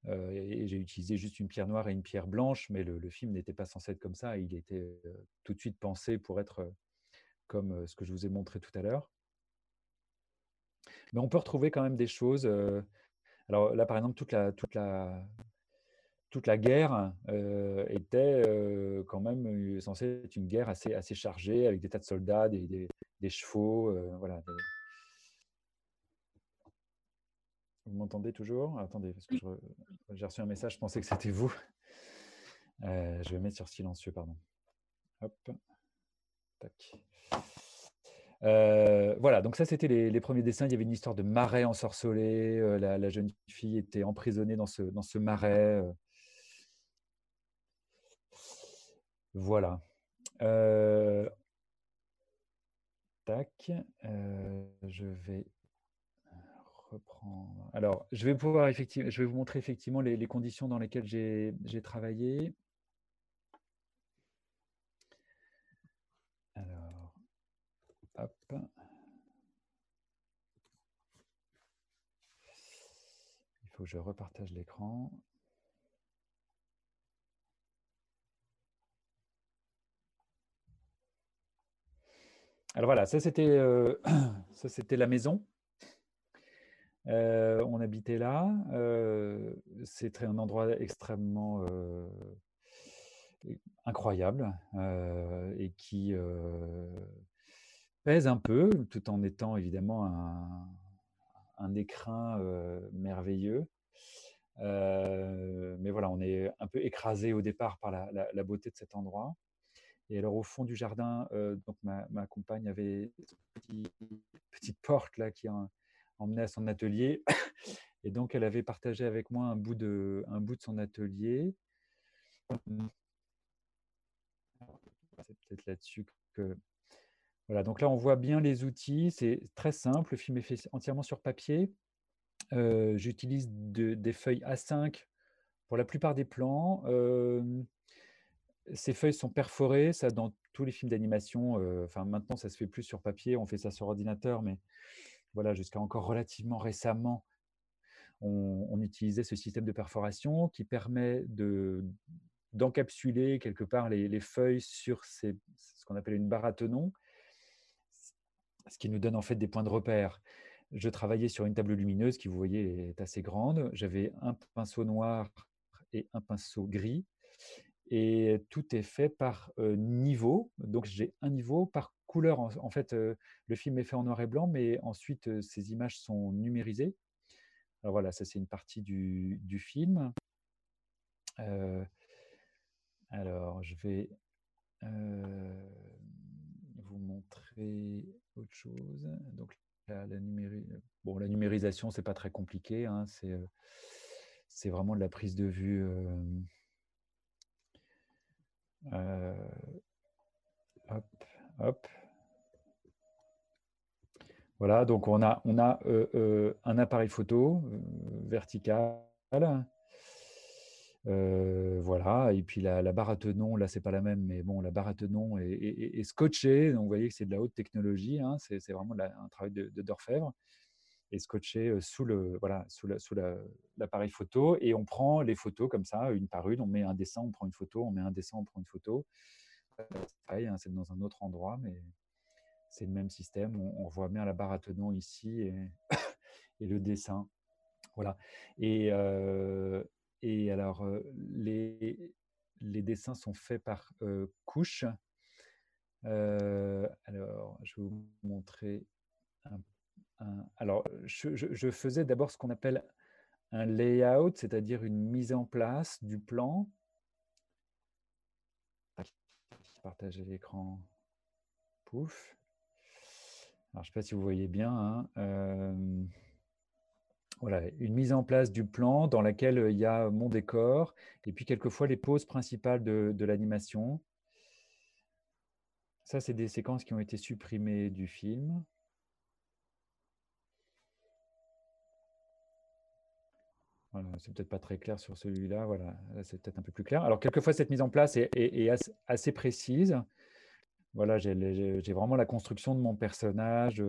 euh, et j'ai utilisé juste une pierre noire et une pierre blanche, mais le, film n'était pas censé être comme ça. Il était euh, tout de suite pensé pour être euh, comme ce que je vous ai montré tout à l'heure. Mais on peut retrouver quand même des choses. alors là, par exemple, toute la, toute la, toute la guerre était quand même censée être une guerre assez, assez chargée, avec des tas de soldats, des, des, chevaux, voilà, Vous m'entendez toujours? Attendez, parce que j'ai reçu un message, je pensais que c'était vous. Euh, je vais mettre sur silencieux, pardon. Hop. Euh, voilà, donc ça c'était les, premiers dessins. Il y avait une histoire de marais ensorcelé. Euh, la, jeune fille était emprisonnée dans ce, marais. Voilà. tac. je vais reprendre. Alors, je vais vous montrer effectivement les, conditions dans lesquelles j'ai travaillé. Il faut que je repartage l'écran. Alors voilà, ça c'était euh, la maison. Euh, on habitait là. Euh, c'est un endroit extrêmement euh, incroyable et qui pèse un peu, tout en étant évidemment un, écrin merveilleux. mais voilà, on est un peu écrasé au départ par la, beauté de cet endroit. Et alors au fond du jardin, donc ma, compagne avait une petite, porte là qui a emmenée à son atelier. Et donc, elle avait partagé avec moi un bout de, un bout de son atelier. C'est peut-être là-dessus que. Voilà, donc là, on voit bien les outils. C'est très simple. Le film est fait entièrement sur papier. Euh, j'utilise des feuilles A5 pour la plupart des plans. Ces feuilles sont perforées, ça dans tous les films d'animation. Euh, maintenant, ça se fait plus sur papier, on fait ça sur ordinateur, mais voilà, jusqu'à encore relativement récemment, on, utilisait ce système de perforation qui permet de, d'encapsuler quelque part les, les feuilles sur ce qu'on appelle une barre à tenon, ce qui nous donne en fait des points de repère. Je travaillais sur une table lumineuse qui, vous voyez, est assez grande. J'avais un pinceau noir et un pinceau gris. Et tout est fait par niveau. Donc, j'ai un niveau par couleur. En, fait, le film est fait en noir et blanc, mais ensuite, ces images sont numérisées. Alors voilà, ça, c'est une partie du, du film. alors, je vais vous montrer autre chose. Donc, la, bon, la numérisation, c'est pas très compliqué. Hein, c'est vraiment de la prise de vue. hop, hop. Voilà, donc on a, on a un appareil photo vertical. Voilà, et puis la, barre à tenon, là c'est pas la même, mais bon, la barre à tenon est, scotchée, donc vous voyez que c'est de la haute technologie, hein, c'est vraiment un travail de, d'orfèvre, et scotché sous le voilà sous l'appareil photo, et on prend les photos comme ça, une par une, on met un dessin, on prend une photo, on met un dessin, on prend une photo. Hein, c'est dans un autre endroit, mais c'est le même système. On, voit bien la barre à tenons ici et le dessin. Voilà. Et, et alors, les, les dessins sont faits par couches. alors, je vais vous montrer alors, je, je, faisais d'abord ce qu'on appelle un layout, c'est-à-dire une mise en place du plan. Partager l'écran. Pouf. Alors, je ne sais pas si vous voyez bien. Hein, voilà, une mise en place du plan dans laquelle il y a mon décor et puis quelquefois les poses principales de, l'animation. Ça, c'est des séquences qui ont été supprimées du film. Voilà, c'est peut-être pas très clair sur celui-là. Voilà, c'est peut-être un peu plus clair. Alors, quelquefois, cette mise en place est assez précise. Voilà, j'ai vraiment la construction de mon personnage.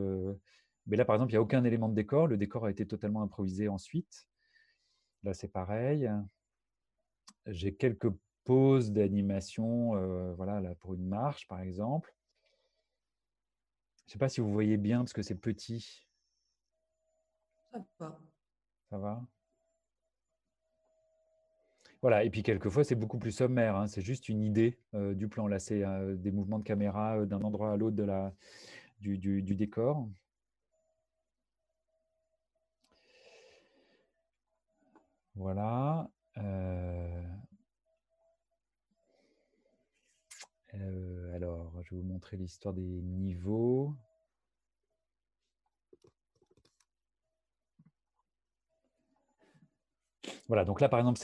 Mais là, par exemple, il n'y a aucun élément de décor. Le décor a été totalement improvisé ensuite. Là, c'est pareil. J'ai quelques pauses d'animation, voilà, là, pour une marche, par exemple. Je ne sais pas si vous voyez bien parce que c'est petit. Ça va. Ça va? Voilà, et puis quelquefois, c'est beaucoup plus sommaire. Hein. C'est juste une idée du plan. Là, c'est des mouvements de caméra d'un endroit à l'autre de la, du, du, décor. Voilà. alors, je vais vous montrer l'histoire des niveaux. Voilà, donc là, par exemple,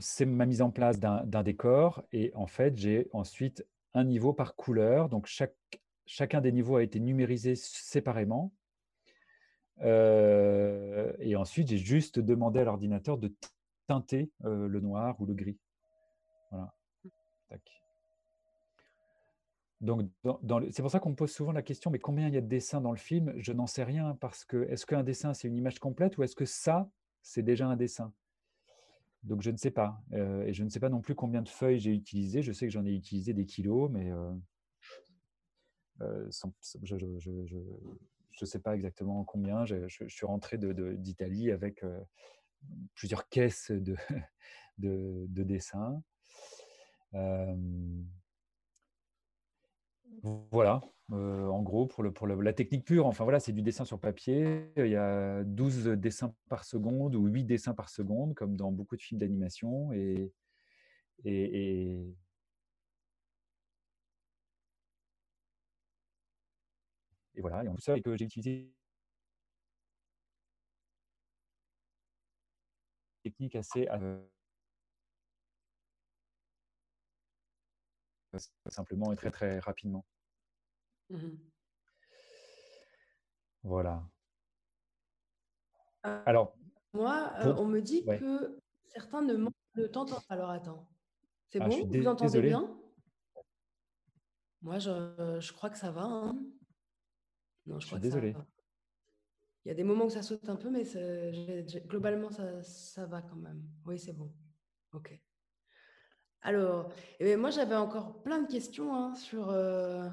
c'est ma mise en place d'un décor. Et en fait, j'ai ensuite un niveau par couleur. Donc, chacun des niveaux a été numérisé séparément. Euh, et ensuite, j'ai juste demandé à l'ordinateur de teinter euh, le noir ou le gris. Voilà. Donc, c'est pour ça qu'on me pose souvent la question, mais combien il y a de dessins dans le film? Je n'en sais rien, parce que est-ce qu'un dessin, c'est une image complète ou est-ce que ça, c'est déjà un dessin? Donc je ne sais pas. Euh, et je ne sais pas non plus combien de feuilles j'ai utilisé. Je sais que j'en ai utilisé des kilos, mais je ne sais pas exactement combien. Je, suis rentré d'Italie avec plusieurs caisses de, de dessins. voilà, en gros, pour, le, pour la technique pure, enfin voilà, c'est du dessin sur papier. Il y a 12 dessins par seconde ou 8 dessins par seconde, comme dans beaucoup de films d'animation. Et, voilà, et en tout ça, et que j'ai utilisé technique assez simplement et très très rapidement. Mmh voilà. Euh, Alors, moi, euh, on me dit que certains ne, de t'entendent. Alors attends, c'est ah, bon? Vous entendez bien? Moi, je, je, crois que ça va. Hein. Non, je, crois suis désolé. Il y a des moments que ça saute un peu, mais globalement, ça, ça va quand même. Oui, c'est bon. Ok. Alors, eh moi j'avais encore plein de questions hein, sur, euh,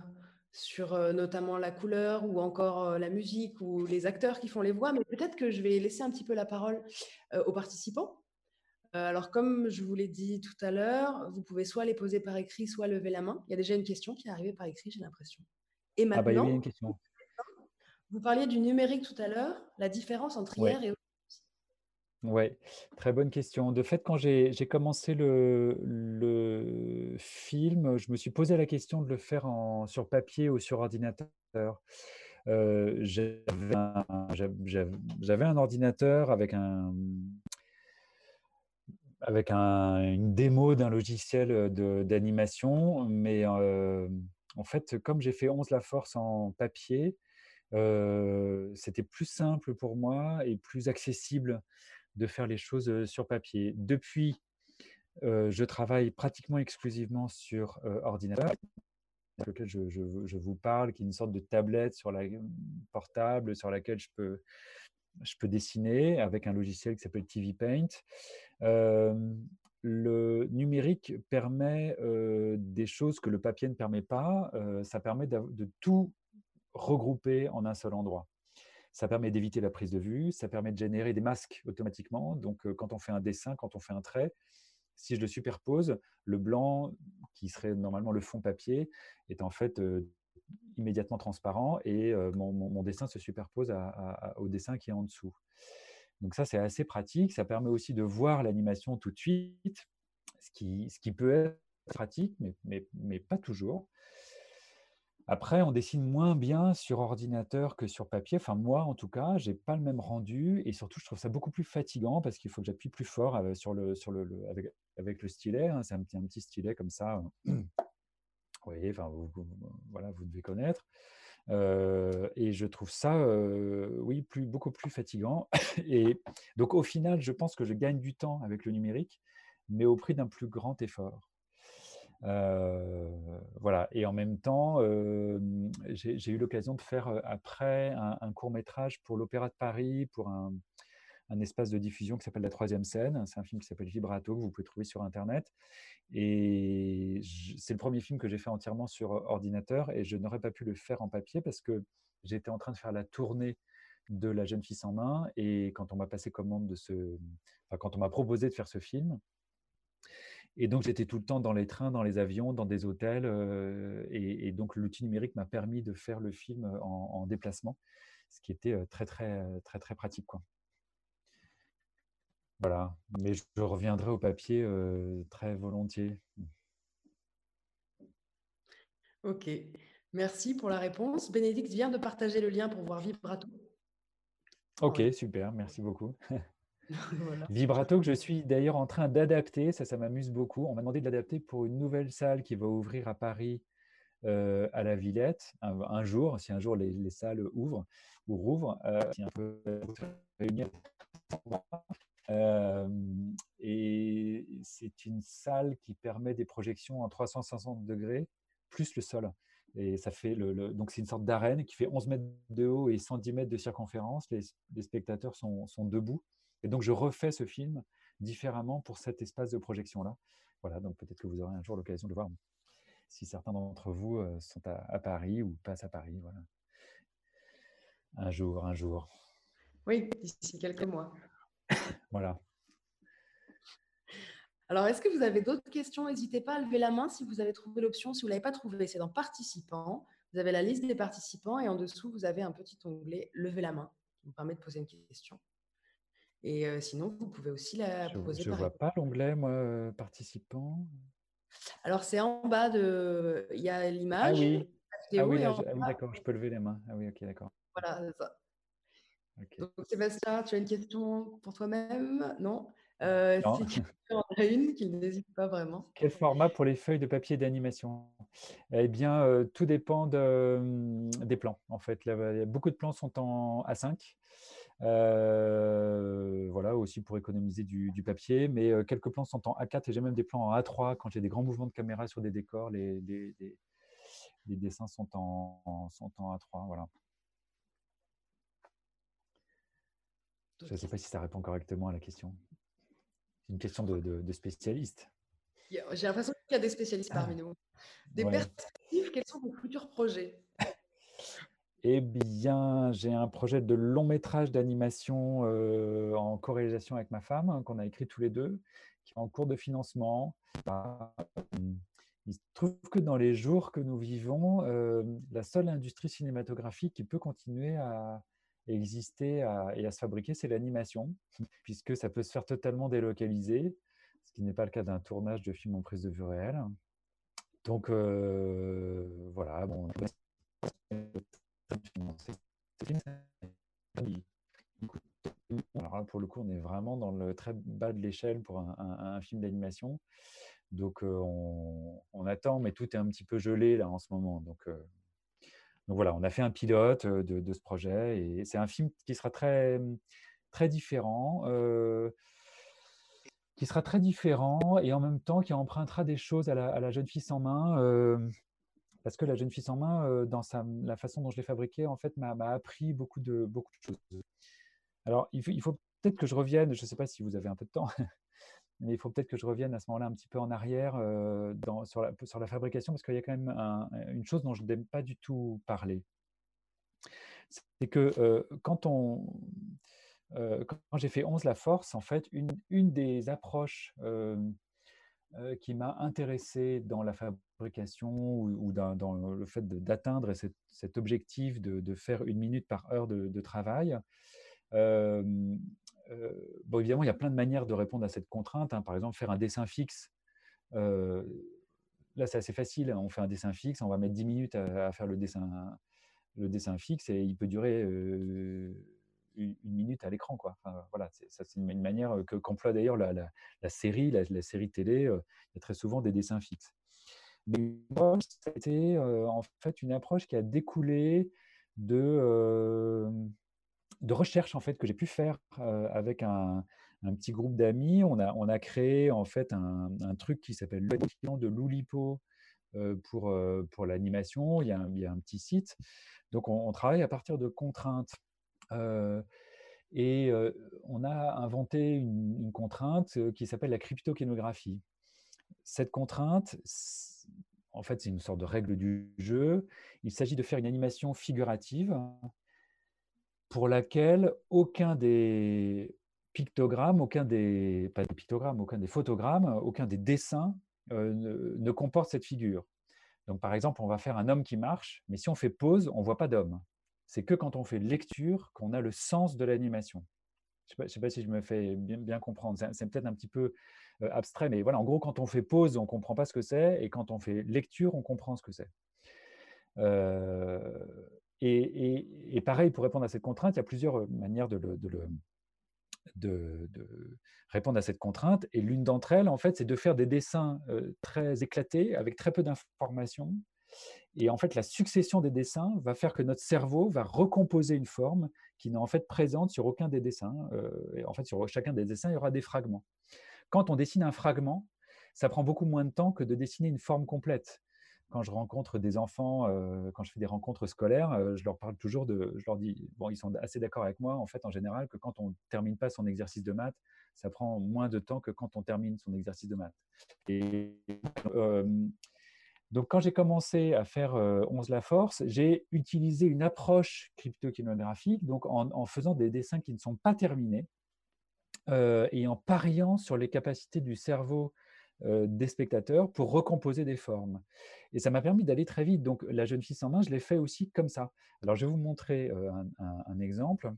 sur euh, notamment la couleur ou encore euh, la musique ou les acteurs qui font les voix, mais peut-être que je vais laisser un petit peu la parole aux participants. Alors, comme je vous l'ai dit tout à l'heure, vous pouvez soit les poser par écrit, soit lever la main. Il y a déjà une question qui est arrivée par écrit, j'ai l'impression. Et Ah bah il y maintenant, avait une question. Vous parliez du numérique tout à l'heure, la différence entre Ouais. hier et Ouais, très bonne question. De fait, quand j'ai commencé le, le film, je me suis posé la question de le faire en, sur papier ou sur ordinateur. Euh, j'avais un, ordinateur avec un, avec un- une démo d'un logiciel de- d'animation, mais euh, en fait, comme j'ai fait 11 La Force en papier, c'était plus simple pour moi et plus accessible de faire les choses sur papier. Depuis, je travaille pratiquement exclusivement sur ordinateur, avec lequel je, je- vous parle, qui est une sorte de tablette sur la, portable sur laquelle je peux, je peux dessiner avec un logiciel qui s'appelle TV Paint. Le numérique permet des choses que le papier ne permet pas. Ça permet de tout regrouper en un seul endroit. Ça permet d'éviter la prise de vue, ça permet de générer des masques automatiquement. Donc, euh, quand on fait un dessin, quand on fait un trait, si je le superpose, le blanc, qui serait normalement le fond papier, est en fait euh, immédiatement transparent et euh, mon, dessin se superpose au dessin qui est en dessous. Donc ça, c'est assez pratique. Ça permet aussi de voir l'animation tout de suite, ce qui, ce qui peut être pratique, mais, mais, mais pas toujours. Après, on dessine moins bien sur ordinateur que sur papier. Enfin, moi, en tout cas, j'ai pas le même rendu et surtout, je trouve ça beaucoup plus fatigant parce qu'il faut que j'appuie plus fort sur le, sur le, avec, le stylet. hein. C'est un petit, stylet comme ça. Vous voyez, enfin, vous, voilà, vous devez connaître. Euh, et je trouve ça, euh, oui, beaucoup plus fatigant. Et donc, au final, je pense que je gagne du temps avec le numérique, mais au prix d'un plus grand effort. Euh, voilà. Et en même temps, j'ai eu l'occasion de faire après un, court métrage pour l'Opéra de Paris, pour un, espace de diffusion qui s'appelle La Troisième Scène. C'est un film qui s'appelle Vibrato, que vous pouvez trouver sur Internet. Et c'est le premier film que j'ai fait entièrement sur ordinateur et je n'aurais pas pu le faire en papier parce que j'étais en train de faire la tournée de La jeune fille sans main. Et quand on m'a passé commande de ce. Quand on m'a proposé de faire ce film, et donc, j'étais tout le temps dans les trains, dans les avions, dans des hôtels. euh, et, et donc, l'outil numérique m'a permis de faire le film en, en déplacement, ce qui était euh, très, très, euh, très, très pratique. Quoi. Voilà. Mais je, reviendrai au papier euh, très volontiers. Ok, merci pour la réponse. Bénédicte vient de partager le lien pour voir Vibrato. Ok, super. Merci beaucoup. Vibrato que je suis d'ailleurs en train d'adapter, ça, ça m'amuse beaucoup. On m'a demandé de l'adapter pour une nouvelle salle qui va ouvrir à Paris euh, à la Villette un, jour, si un jour les, les salles ouvrent ou rouvrent, euh. Euh, et c'est une salle qui permet des projections en 360 degrés plus le sol. Et ça fait le- donc c'est une sorte d'arène qui fait 11 mètres de haut et 110 mètres de circonférence. Les, les spectateurs sont, sont debout. Et donc je refais ce film différemment pour cet espace de projection-là. Voilà, donc peut-être que vous aurez un jour l'occasion de voir si certains d'entre vous euh, sont à, à Paris ou passent à Paris. Voilà. Un jour, un jour. Oui, d'ici quelques mois. Voilà. Alors, est-ce que vous avez d'autres questions? N'hésitez pas à lever la main si vous avez trouvé l'option. Si vous ne l'avez pas trouvée, c'est dans Participants. Vous avez la liste des participants et en dessous, vous avez un petit onglet Lever la main qui vous permet de poser une question. Et euh, sinon, vous pouvez aussi la Je poser ne par vois pas l'onglet, moi, participant. Alors, c'est en bas de. Il y a Ah l'image, oui, ah oui, là, je- ah oui, d'accord, je peux lever les mains. Ah oui, ok, d'accord. voilà, c'est ça. Donc, Sébastien, tu as une question pour toi-même? Non? Euh, Non. Si en a une, qu'il n'hésite pas vraiment. Quel format pour les feuilles de papier d'animation? Eh bien, euh, tout dépend de, hum, des plans. En fait, Là, a beaucoup de plans sont en A5. Euh, voilà, aussi pour économiser du, du papier. Mais euh, quelques plans sont en A4 et j'ai même des plans en A3 quand j'ai des grands mouvements de caméra sur des décors. Les, les- les- les dessins sont en, en- sont en A3. Voilà. Je ne sais pas si ça répond correctement à la question. C'est une question de, de- de spécialiste. J'ai l'impression qu'il y a des spécialistes parmi nous. Des Ouais. perspectives, quels sont vos futurs projets? Eh bien, j'ai un projet de long métrage d'animation en co-réalisation avec ma femme, hein, qu'on a écrit tous les deux, qui est en cours de financement. Ah, hum, Il se trouve que dans les jours que nous vivons, la seule industrie cinématographique qui peut continuer à exister et à se fabriquer, c'est l'animation, puisque ça peut se faire totalement délocaliser, ce qui n'est pas le cas d'un tournage de film en prise de vue réelle. Donc voilà, alors là, pour le coup, on est vraiment dans le très bas de l'échelle pour un, film d'animation. Donc, euh, on, attend, mais tout est un petit peu gelé là en ce moment. Donc, euh, voilà, on a fait un pilote euh, de, ce projet et c'est un film qui sera très, très différent, qui sera très différent et en même temps qui empruntera des choses à la, à la jeune fille sans main. Parce que la jeune fille sans main, dans sa, la façon dont je l'ai fabriquée, en fait, m'a appris beaucoup de, beaucoup de choses. Alors, il faut, peut-être que je revienne, je ne sais pas si vous avez un peu de temps, mais il faut peut-être que je revienne à ce moment-là un petit peu en arrière sur, la, fabrication, parce qu'il y a quand même un- une chose dont je n'aime pas du tout parler. C'est que quand on... quand j'ai fait 11 la force, en fait, une, des approches qui m'a intéressé dans la fabrication ou, dans, le fait d'atteindre cet, objectif de, faire une minute par heure de, travail. Euh, euh, bon, évidemment, il y a plein de manières de répondre à cette contrainte. hein. Par exemple, faire un dessin fixe. Euh, là, c'est assez facile. On fait un dessin fixe, on va mettre 10 minutes à, faire le dessin, le dessin fixe et il peut durer euh, une, minute à l'écran. Quoi. Enfin, voilà, c'est, ça, c'est une, manière que, qu'emploie d'ailleurs la, série, la, série télé. euh, il y a très souvent des dessins fixes. Mais euh, en fait une approche qui a découlé de, euh, de recherche en fait que j'ai pu faire euh, avec un, un petit groupe d'amis. On a, on a créé en fait un, un truc qui s'appelle le de l'Oulipo euh, pour, euh, pour l'animation. Il, y a un- il y a un petit site. Donc on, on travaille à partir de contraintes. Et on a inventé une, contrainte qui s'appelle la cryptokénographie. Cette contrainte, en fait, c'est une sorte de règle du jeu. Il s'agit de faire une animation figurative pour laquelle aucun des pictogrammes, aucun des, pas des pictogrammes, aucun des photogrammes, aucun des dessins ne, ne comporte cette figure. Donc, par exemple, on va faire un homme qui marche, mais si on fait pause, on ne voit pas d'homme. C'est que quand on fait lecture qu'on a le sens de l'animation. Je ne sais, pas si je me fais bien, comprendre. C'est, peut-être un petit peu euh, abstrait, mais voilà, en gros, quand on fait pause, on ne comprend pas ce que c'est, et quand on fait lecture, on comprend ce que c'est. Euh, et, pareil, pour répondre à cette contrainte, il y a plusieurs manières de, répondre à cette contrainte. Et l'une d'entre elles, en fait, c'est de faire des dessins euh, très éclatés, avec très peu d'informations. Et en fait, la succession des dessins va faire que notre cerveau va recomposer une forme qui n'est en fait présente sur aucun des dessins. Euh, en fait, sur chacun des dessins, il y aura des fragments. Quand on dessine un fragment, ça prend beaucoup moins de temps que de dessiner une forme complète quand je rencontre des enfants, euh, quand je fais des rencontres scolaires, euh, je leur parle toujours de, je leur dis, bon, ils sont assez d'accord avec moi, en fait, en général, que quand on termine pas son exercice de maths, ça prend moins de temps que quand on termine son exercice de maths. Et euh, donc, quand j'ai commencé à faire euh, 11 la force, j'ai utilisé une approche cryptokinographique, donc en, faisant des dessins qui ne sont pas terminés euh, et en pariant sur les capacités du cerveau euh, des spectateurs pour recomposer des formes. Et ça m'a permis d'aller très vite. Donc, la jeune fille sans main, je l'ai fait aussi comme ça. Alors, je vais vous montrer euh, un, exemple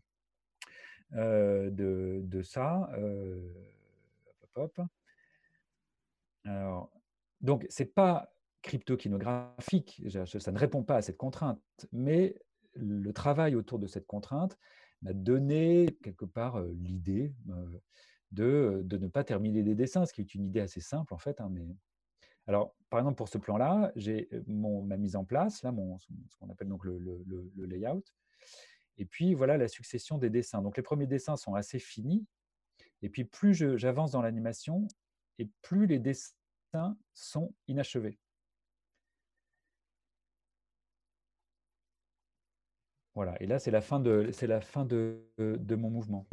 euh, de, ça. Euh, hop, hop. Alors, donc, ce n'est pas cryptokinographique, ça ne répond pas à cette contrainte, mais le travail autour de cette contrainte m'a donné quelque part euh, l'idée de, de, ne pas terminer des dessins, ce qui est une idée assez simple en fait. Hein, mais... Alors, par exemple, pour ce plan-là, j'ai ma mise en place, là, mon, ce qu'on appelle donc le, le, le, layout, et puis voilà la succession des dessins. Donc, les premiers dessins sont assez finis, et puis plus j'avance dans l'animation, et plus les dessins sont inachevés. Voilà, et là, c'est la fin de, c'est la fin de, de mon mouvement.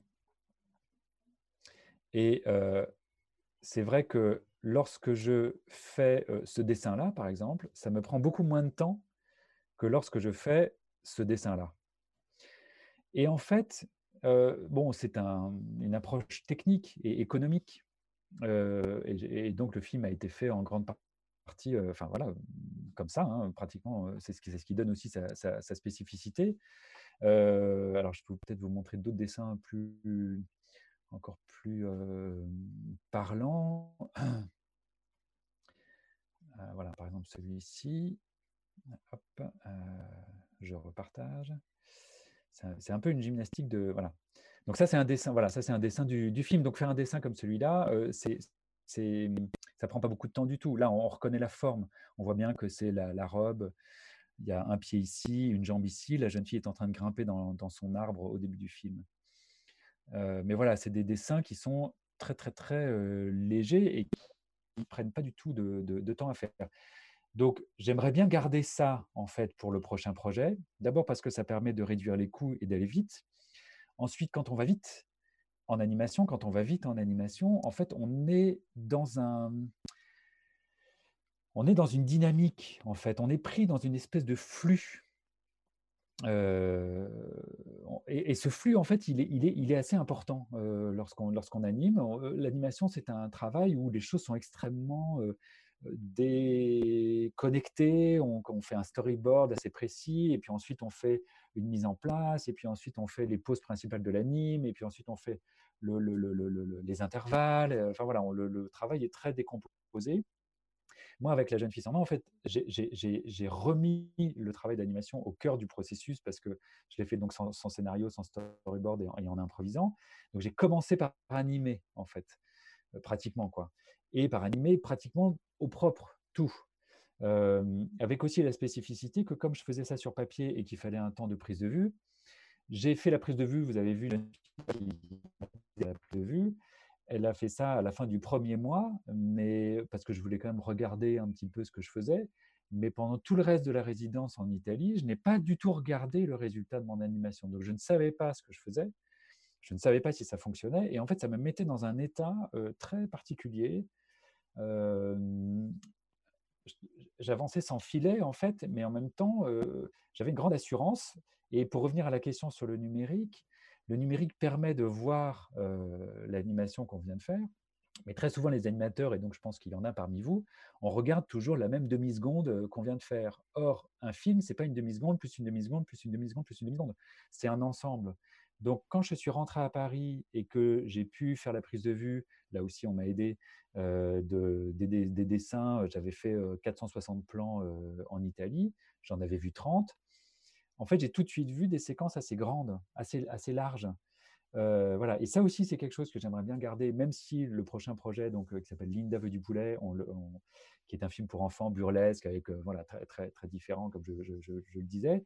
Et euh, c'est vrai que lorsque je fais ce dessin-là, par exemple, ça me prend beaucoup moins de temps que lorsque je fais ce dessin-là. Et en fait, bon, c'est une approche technique et économique. et, donc, le film a été fait en grande enfin voilà, comme ça, hein, pratiquement, c'est ce, qui donne aussi sa, spécificité. alors, je peux peut-être vous montrer d'autres dessins plus, encore plus parlants. voilà, par exemple celui-ci. Hop, je repartage. C'est un peu une gymnastique de voilà. Donc ça c'est un dessin. Voilà, ça c'est un dessin du, film. Donc faire un dessin comme celui-là, c'est c'est ça prend pas beaucoup de temps du tout. Là, on, reconnaît la forme. On voit bien que c'est la, robe. Il y a un pied ici, une jambe ici. La jeune fille est en train de grimper dans, son arbre au début du film. mais voilà, c'est des dessins qui sont très très très légers et qui ne prennent pas du tout de, de temps à faire. Donc, j'aimerais bien garder ça, en fait, pour le prochain projet. D'abord parce que ça permet de réduire les coûts et d'aller vite. Ensuite, quand on va vite en animation, quand on va vite en animation, en fait, on est dans un... Une dynamique, en fait. On est pris dans une espèce de flux. Euh, et, ce flux, en fait, il est, assez important euh, lorsqu'on lorsqu'on anime. Euh, l'animation, c'est un travail où les choses sont extrêmement déconnecté, on, fait un storyboard assez précis, et puis ensuite on fait une mise en place, et puis ensuite on fait les poses principales de l'anime, et puis ensuite on fait le, le, les intervalles. Enfin voilà, le, travail est très décomposé. Moi, avec la jeune fille sans main, en fait, j'ai remis le travail d'animation au cœur du processus parce que je l'ai fait donc sans, scénario, sans storyboard et en, improvisant. Donc j'ai commencé par animer, en fait, euh, pratiquement quoi et par animer pratiquement au propre, tout. avec aussi la spécificité que comme je faisais ça sur papier et qu'il fallait un temps de prise de vue, j'ai fait la prise de vue, vous avez vu la prise de vue, elle a fait ça à la fin du premier mois, mais parce que je voulais quand même regarder un petit peu ce que je faisais. Mais pendant tout le reste de la résidence en Italie, je n'ai pas du tout regardé le résultat de mon animation. Donc je ne savais pas ce que je faisais. Je ne savais pas si ça fonctionnait. Et en fait, ça me mettait dans un état très particulier j'avançais sans filet en fait, mais en même temps, j'avais une grande assurance. Et pour revenir à la question sur le numérique, le numérique permet de voir l'animation qu'on vient de faire, mais très souvent les animateurs, et donc je pense qu'il y en a parmi vous, on regarde toujours la même demi-seconde qu'on vient de faire. Or, un film, c'est pas une demi-seconde, plus une demi-seconde, plus une demi-seconde, plus une demi-seconde. C'est un ensemble. Donc, quand je suis rentré à Paris et que j'ai pu faire la prise de vue, là aussi, on m'a aidé euh, de, des, dessins. J'avais fait 460 plans en Italie, j'en avais vu 30. En fait, j'ai tout de suite vu des séquences assez grandes, assez, assez larges. voilà. Et ça aussi, c'est quelque chose que j'aimerais bien garder, même si le prochain projet, donc, qui s'appelle Linda veut du poulet, qui est un film pour enfants burlesque, avec voilà, très, très, très différent, comme je, le disais,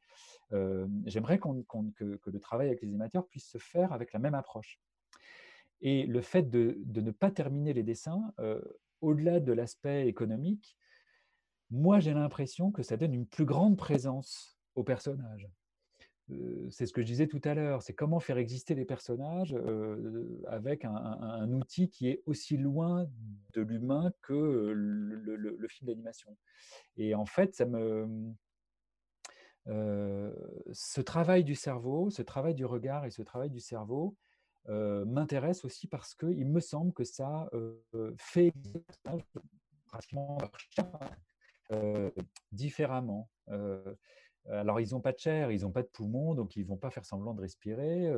j'aimerais qu'on, que, que, le travail avec les animateurs puisse se faire avec la même approche. Et le fait de, ne pas terminer les dessins, au-delà de l'aspect économique, moi j'ai l'impression que ça donne une plus grande présence aux personnages. c'est ce que je disais tout à l'heure, c'est comment faire exister les personnages avec un, outil qui est aussi loin de l'humain que le, film d'animation. Et en fait, ça me, ce travail du cerveau, ce travail du regard et ce travail du cerveau, m'intéresse aussi parce qu'il me semble que ça fait pratiquement différemment. alors, ils n'ont pas de chair, ils n'ont pas de poumons, donc ils ne vont pas faire semblant de respirer,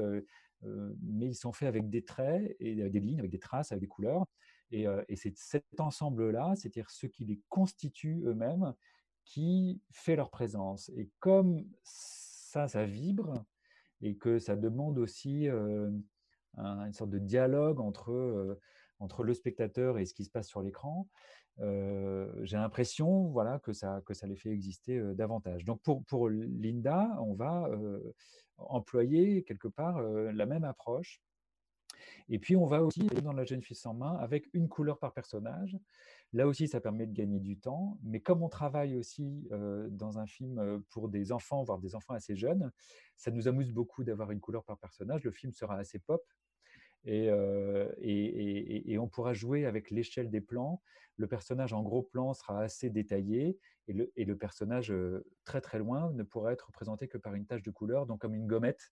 mais ils sont faits avec des traits, et des lignes, avec des traces, avec des couleurs. Et c'est cet ensemble-là, c'est-à-dire ce qui les constitue eux-mêmes, qui fait leur présence. Et comme ça, ça vibre, et que ça demande aussi une sorte de dialogue entre, entre le spectateur et ce qui se passe sur l'écran, j'ai l'impression voilà, que, ça, que ça les fait exister davantage. Donc pour, pour Linda, on va employer quelque part la même approche. Et puis on va aussi dans la jeune fille sans main avec une couleur par personnage. Là aussi, ça permet de gagner du temps. Mais comme on travaille aussi dans un film pour des enfants, voire des enfants assez jeunes, ça nous amuse beaucoup d'avoir une couleur par personnage. Le film sera assez pop. Et, euh, et, et, et, on pourra jouer avec l'échelle des plans. Le personnage en gros plan sera assez détaillé et le, et le personnage euh, très très loin ne pourra être représenté que par une tache de couleur, donc comme une gommette.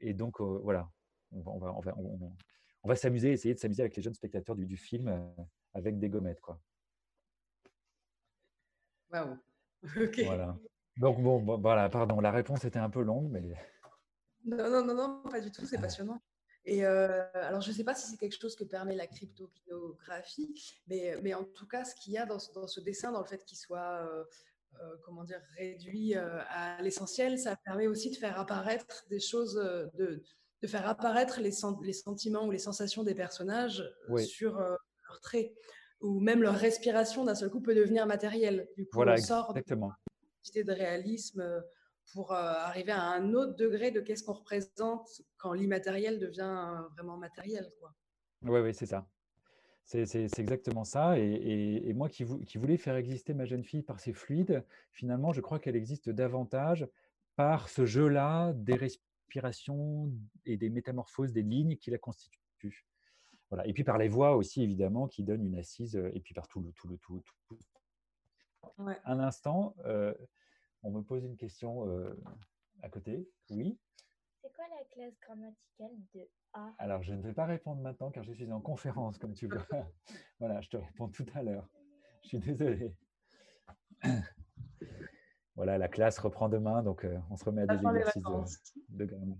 Et donc euh, voilà, on va, on va, on va, on, on va s'amuser, essayer de s'amuser avec les jeunes spectateurs du, du film avec des gommettes. Quoi. Waouh. Ok. Voilà. Donc bon, bon, voilà, pardon, la réponse était un peu longue, mais. Non, non, non, non pas du tout, c'est passionnant. Et euh, alors, je ne sais pas si c'est quelque chose que permet la cryptographie, mais, mais en tout cas, ce qu'il y a dans ce, dans ce, dessin, dans le fait qu'il soit, euh, euh, comment dire, réduit à l'essentiel, ça permet aussi de faire apparaître des choses, de, de faire apparaître les, sen les, sentiments ou les sensations des personnages oui. sur leurs traits, ou même leur respiration d'un seul coup peut devenir matérielle. Du coup, voilà, on sort exactement. de, réalisme pour euh, arriver à un autre degré de qu'est-ce qu'on représente quand l'immatériel devient vraiment matériel. Oui, oui, c'est ça. C'est exactement ça. Et, et, et moi qui, vou qui, voulais faire exister ma jeune fille par ses fluides, finalement, je crois qu'elle existe davantage par ce jeu-là des respirations et des métamorphoses des lignes qui la constituent. Voilà. Et puis par les voix aussi, évidemment, qui donnent une assise, et puis par tout le tout. Le, tout, tout. Ouais. Un instant, euh, on me pose une question euh, à côté. Oui C'est quoi la classe grammaticale de A? Alors, je ne vais pas répondre maintenant car je suis en conférence, comme tu vois. voilà, je te réponds tout à l'heure. Je suis désolé. voilà, la classe reprend demain, donc euh, on se remet à des exercices de, de grammaire.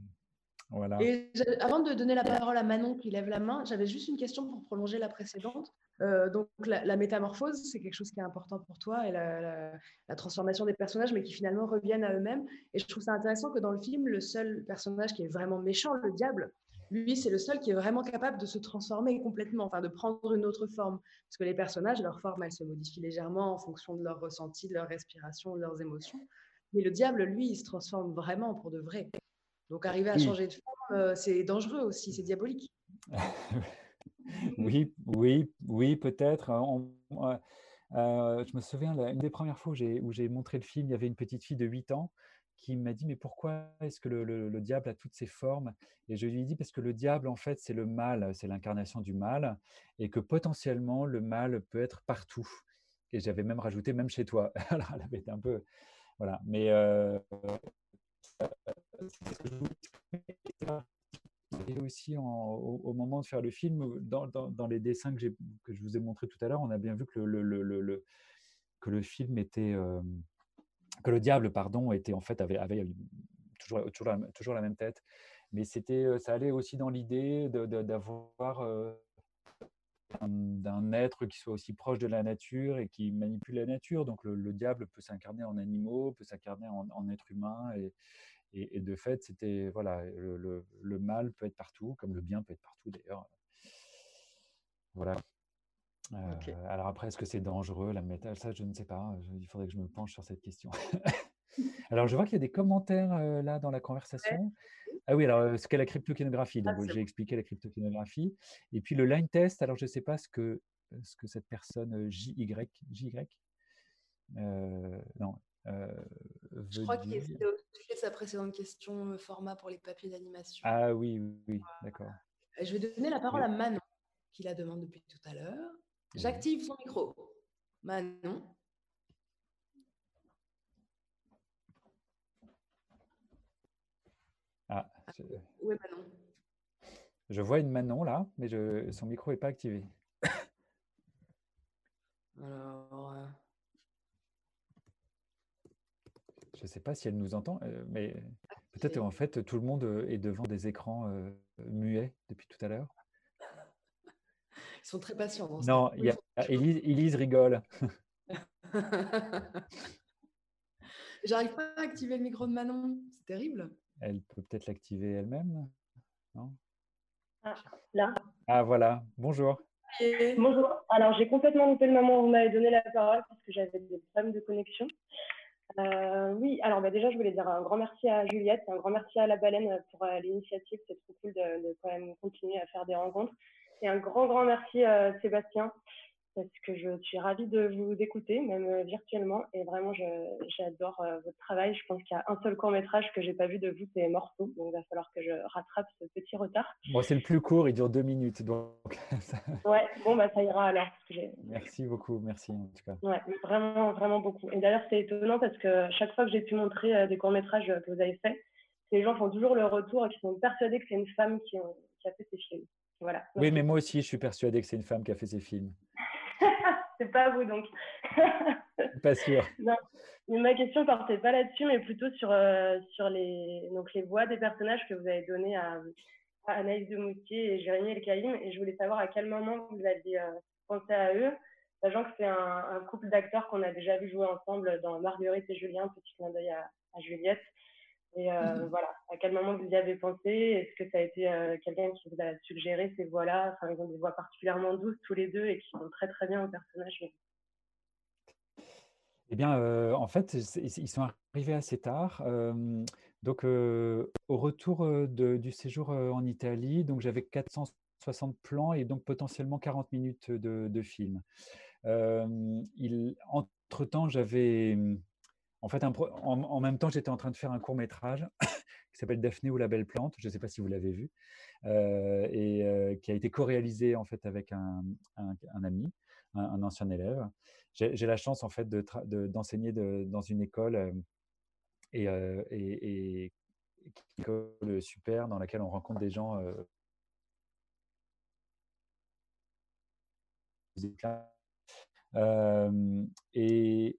Voilà. Et avant de donner la parole à Manon qui lève la main, j'avais juste une question pour prolonger la précédente. Euh, donc la, la métamorphose, c'est quelque chose qui est important pour toi et la, la, la, transformation des personnages, mais qui finalement reviennent à eux-mêmes. Et je trouve ça intéressant que dans le film, le seul personnage qui est vraiment méchant, le diable, lui, c'est le seul qui est vraiment capable de se transformer complètement, enfin de prendre une autre forme. Parce que les personnages, leur forme, elle se modifie légèrement en fonction de leur ressenti, de leur respiration, de leurs émotions. Mais le diable, lui, il se transforme vraiment pour de vrai. Donc arriver à changer de forme, euh, c'est dangereux aussi, c'est diabolique. oui, oui, oui, peut-être. Euh, euh, je me souviens, une des premières fois où j'ai montré le film, il y avait une petite fille de 8 ans qui m'a dit mais pourquoi est-ce que le, le, le, diable a toutes ces formes? Et je lui ai dit parce que le diable en fait c'est le mal, c'est l'incarnation du mal et que potentiellement le mal peut être partout. Et j'avais même rajouté même chez toi. Alors elle avait été un peu voilà, mais euh, et aussi au, moment de faire le film, dans, les dessins que, je vous ai montré tout à l'heure, on a bien vu que le, que le film était, euh, que le diable, pardon, était en fait avait, toujours, toujours, la, même tête, mais c'était, ça allait aussi dans l'idée d'avoir euh, d'un être qui soit aussi proche de la nature et qui manipule la nature. Donc le, le diable peut s'incarner en animaux, peut s'incarner en, en, être humain et, et, et, de fait, c'était voilà, le, le, le, mal peut être partout, comme le bien peut être partout d'ailleurs. Voilà. Euh, okay. Alors après, est-ce que c'est dangereux la métal Ça, je ne sais pas. Il faudrait que je me penche sur cette question. alors, je vois qu'il y a des commentaires euh, là dans la conversation. Ah oui, alors ce qu'est la cryptokénographie. Donc, ah, j'ai expliqué la cryptokénographie. Et puis le line test. Alors, je ne sais pas ce que ce que cette personne JY, JY euh, non, euh, je crois qu'il était au sujet de sa précédente question, euh, format pour les papiers d'animation. Ah oui, oui, oui. d'accord. Je vais donner la parole oui. à Manon, qui la demande depuis tout à l'heure. J'active son micro. Manon. Ah, je... Où est Manon? Je vois une Manon là, mais je... son micro n'est pas activé. Alors. Euh... Je ne sais pas si elle nous entend, euh, mais peut-être en fait tout le monde euh, est devant des écrans euh, muets depuis tout à l'heure. Ils sont très patients. Dans non, il y a, Élise, Élise rigole. J'arrive pas à activer le micro de Manon, c'est terrible. Elle peut peut-être l'activer elle-même, non? Ah, Là. Ah voilà, bonjour. Et... Bonjour. Alors j'ai complètement loupé le moment où vous m'avez donné la parole parce que j'avais des problèmes de connexion. Euh, oui, alors bah, déjà, je voulais dire un grand merci à Juliette, un grand merci à la baleine pour euh, l'initiative. C'est trop cool de, de, quand même continuer à faire des rencontres. Et un grand, grand merci à Sébastien parce que je suis ravie de vous écouter, même euh, virtuellement. Et vraiment, j'adore euh, votre travail. Je pense qu'il y a un seul court métrage que j'ai pas vu de vous, c'est Morceau. Donc, il va falloir que je rattrape ce petit retard. Bon, c'est le plus court, il dure deux minutes. Donc... ouais, bon, bah, ça ira alors. merci beaucoup, merci en tout cas. Ouais, vraiment, vraiment beaucoup. Et d'ailleurs, c'est étonnant parce que chaque fois que j'ai pu montrer euh, des courts métrages que vous avez faits, les gens font toujours le retour et qui sont persuadés que c'est une femme qui, qui a fait ces films. Voilà. Oui, mais moi aussi, je suis persuadée que c'est une femme qui a fait ces films. c'est pas vous donc. pas sûr. Non. Mais ma question portait pas là-dessus, mais plutôt sur, euh, sur les, donc les voix des personnages que vous avez données à, Anaïs de Moutier et Jérémy El Kaïm. Et je voulais savoir à quel moment vous aviez euh, pensé à eux, sachant que c'est un, couple d'acteurs qu'on a déjà vu jouer ensemble dans Marguerite et Julien, petit clin d'œil à, Juliette. Et euh, mhm. voilà, à quel moment vous y avez pensé? Est-ce que ça a été euh, quelqu'un qui vous a suggéré ces voix-là? Enfin, ils ont des voix particulièrement douces tous les deux et qui vont très très bien au personnage. Eh bien, euh, en fait, ils sont arrivés assez tard. donc, au retour du séjour en Italie, donc j'avais 460 plans et donc potentiellement 40 minutes de, de film. entre-temps, j'avais en fait, en, même temps, j'étais en train de faire un court métrage qui s'appelle Daphné ou la belle plante. Je ne sais pas si vous l'avez vu, euh, et euh, qui a été co-réalisé en fait avec un, ami, un, ancien élève. J'ai la chance en fait d'enseigner dans une école euh, une école super dans laquelle on rencontre des gens. et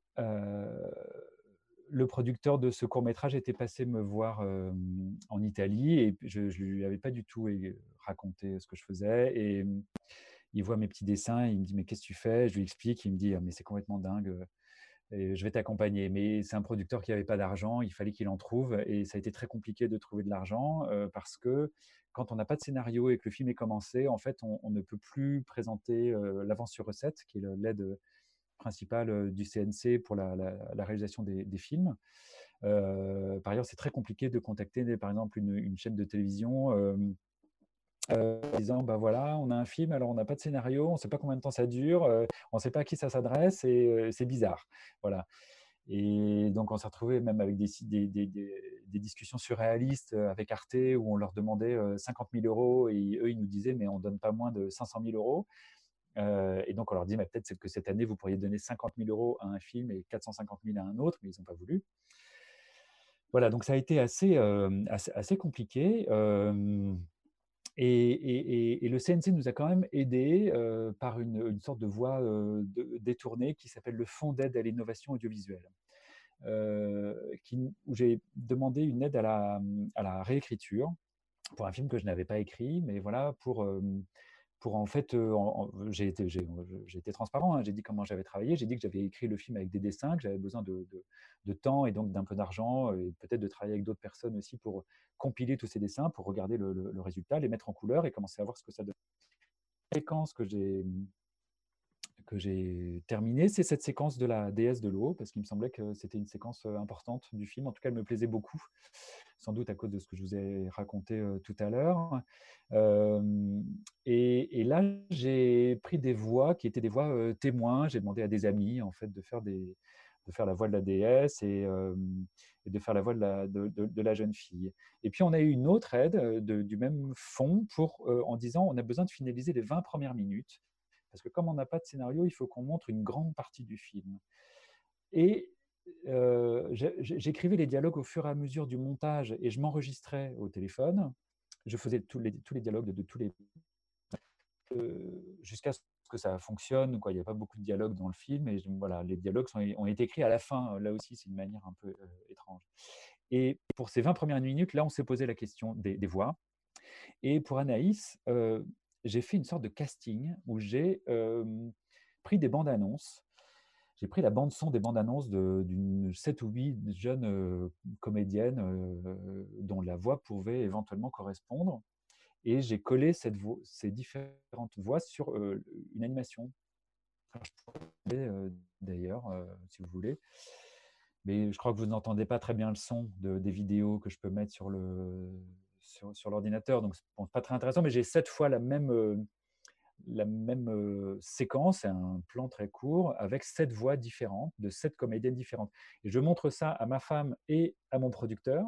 le producteur de ce court métrage était passé me voir en Italie et je ne lui avais pas du tout raconté ce que je faisais. Et il voit mes petits dessins, il me dit Mais qu'est-ce que tu fais? Je lui explique, il me dit «Ah, Mais c'est complètement dingue, et je vais t'accompagner. Mais c'est un producteur qui n'avait pas d'argent, il fallait qu'il en trouve. Et ça a été très compliqué de trouver de l'argent parce que quand on n'a pas de scénario et que le film est commencé, en fait, on, ne peut plus présenter l'avance sur recette, qui est l'aide principal du CNC pour la, réalisation des, films. par ailleurs, c'est très compliqué de contacter, par exemple, une, chaîne de télévision en disant bah voilà, on a un film, alors on n'a pas de scénario, on ne sait pas combien de temps ça dure, on ne sait pas à qui ça s'adresse et c'est bizarre. Voilà. Et donc, on s'est retrouvé même avec des, des, discussions surréalistes avec Arte où on leur demandait 50 000 euros et eux, ils nous disaient, mais on ne donne pas moins de 500 000 euros. Euh, et donc, on leur dit, peut-être que cette année, vous pourriez donner 50 000 euros à un film et 450 000 à un autre, mais ils n'ont pas voulu. Voilà, donc ça a été assez, euh, assez, compliqué. Euh, et, le CNC nous a quand même aidé par une, sorte de voie détournée qui s'appelle le Fonds d'aide à l'innovation audiovisuelle, où j'ai demandé une aide à la, à la, réécriture pour un film que je n'avais pas écrit, mais voilà, pour pour en fait, j'ai été, transparent, hein, j'ai dit comment j'avais travaillé, j'ai dit que j'avais écrit le film avec des dessins, que j'avais besoin de, temps et donc d'un peu d'argent et peut-être de travailler avec d'autres personnes aussi pour compiler tous ces dessins, pour regarder le, le, résultat, les mettre en couleur et commencer à voir ce que ça donne. La séquence que j'ai que j'ai terminée, c'est cette séquence de la déesse de l'eau, parce qu'il me semblait que c'était une séquence importante du film. En tout cas, elle me plaisait beaucoup sans doute à cause de ce que je vous ai raconté tout à l'heure. Et, là, j'ai pris des voix qui étaient des voix témoins. J'ai demandé à des amis en fait de faire de faire la voix de la déesse et, de faire la voix de la, de, la, jeune fille. Et puis, on a eu une autre aide du même fond pour, en disant on a besoin de finaliser les 20 premières minutes. Parce que comme on n'a pas de scénario, il faut qu'on montre une grande partie du film. Et j'écrivais les dialogues au fur et à mesure du montage et je m'enregistrais au téléphone. Je faisais tous les, dialogues de, tous les. jusqu'à ce que ça fonctionne. Il n'y a pas beaucoup de dialogues dans le film. Et voilà, les dialogues ont été écrits à la fin. Là aussi, c'est une manière un peu étrange. Et pour ces 20 premières minutes, là, on s'est posé la question des, voix. Et pour Anaïs, j'ai fait une sorte de casting où j'ai pris des bandes annonces j'ai pris la bande son des bandes annonces d'une 7 ou 8 jeunes comédiennes dont la voix pouvait éventuellement correspondre. Et j'ai collé ces différentes voix sur une animation. D'ailleurs, si vous voulez. Mais je crois que vous n'entendez pas très bien le son de, des vidéos que je peux mettre sur le sur, l'ordinateur, donc c'est pas très intéressant. Mais j'ai sept fois la même la même euh, séquence, un plan très court, avec sept voix différentes, de sept comédiennes différentes. Et je montre ça à ma femme et à mon producteur,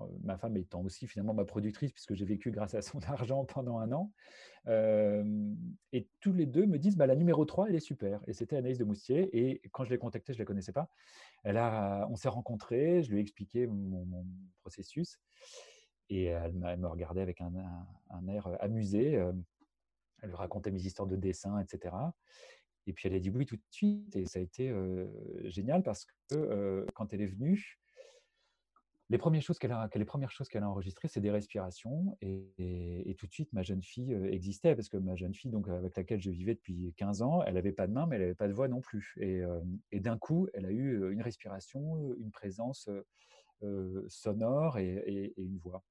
euh, ma femme étant aussi finalement ma productrice, puisque j'ai vécu grâce à son argent pendant un an. Euh, et tous les deux me disent, bah, la numéro 3, elle est super. Et c'était Anaïs de Moustier. Et quand je l'ai contactée, je ne la connaissais pas. Elle a, on s'est rencontrés, je lui ai expliqué mon, processus. Et elle, me regardait avec un, air amusé. Elle lui racontait mes histoires de dessin, etc. Et puis elle a dit oui tout de suite. Et ça a été génial parce que quand elle est venue, les premières choses qu'elle a, enregistrées, c'est des respirations. Et, tout de suite, ma jeune fille existait parce que ma jeune fille, donc avec laquelle je vivais depuis 15 ans, elle n'avait pas de main, mais elle n'avait pas de voix non plus. Et, d'un coup, elle a eu une respiration, une présence sonore et, une voix.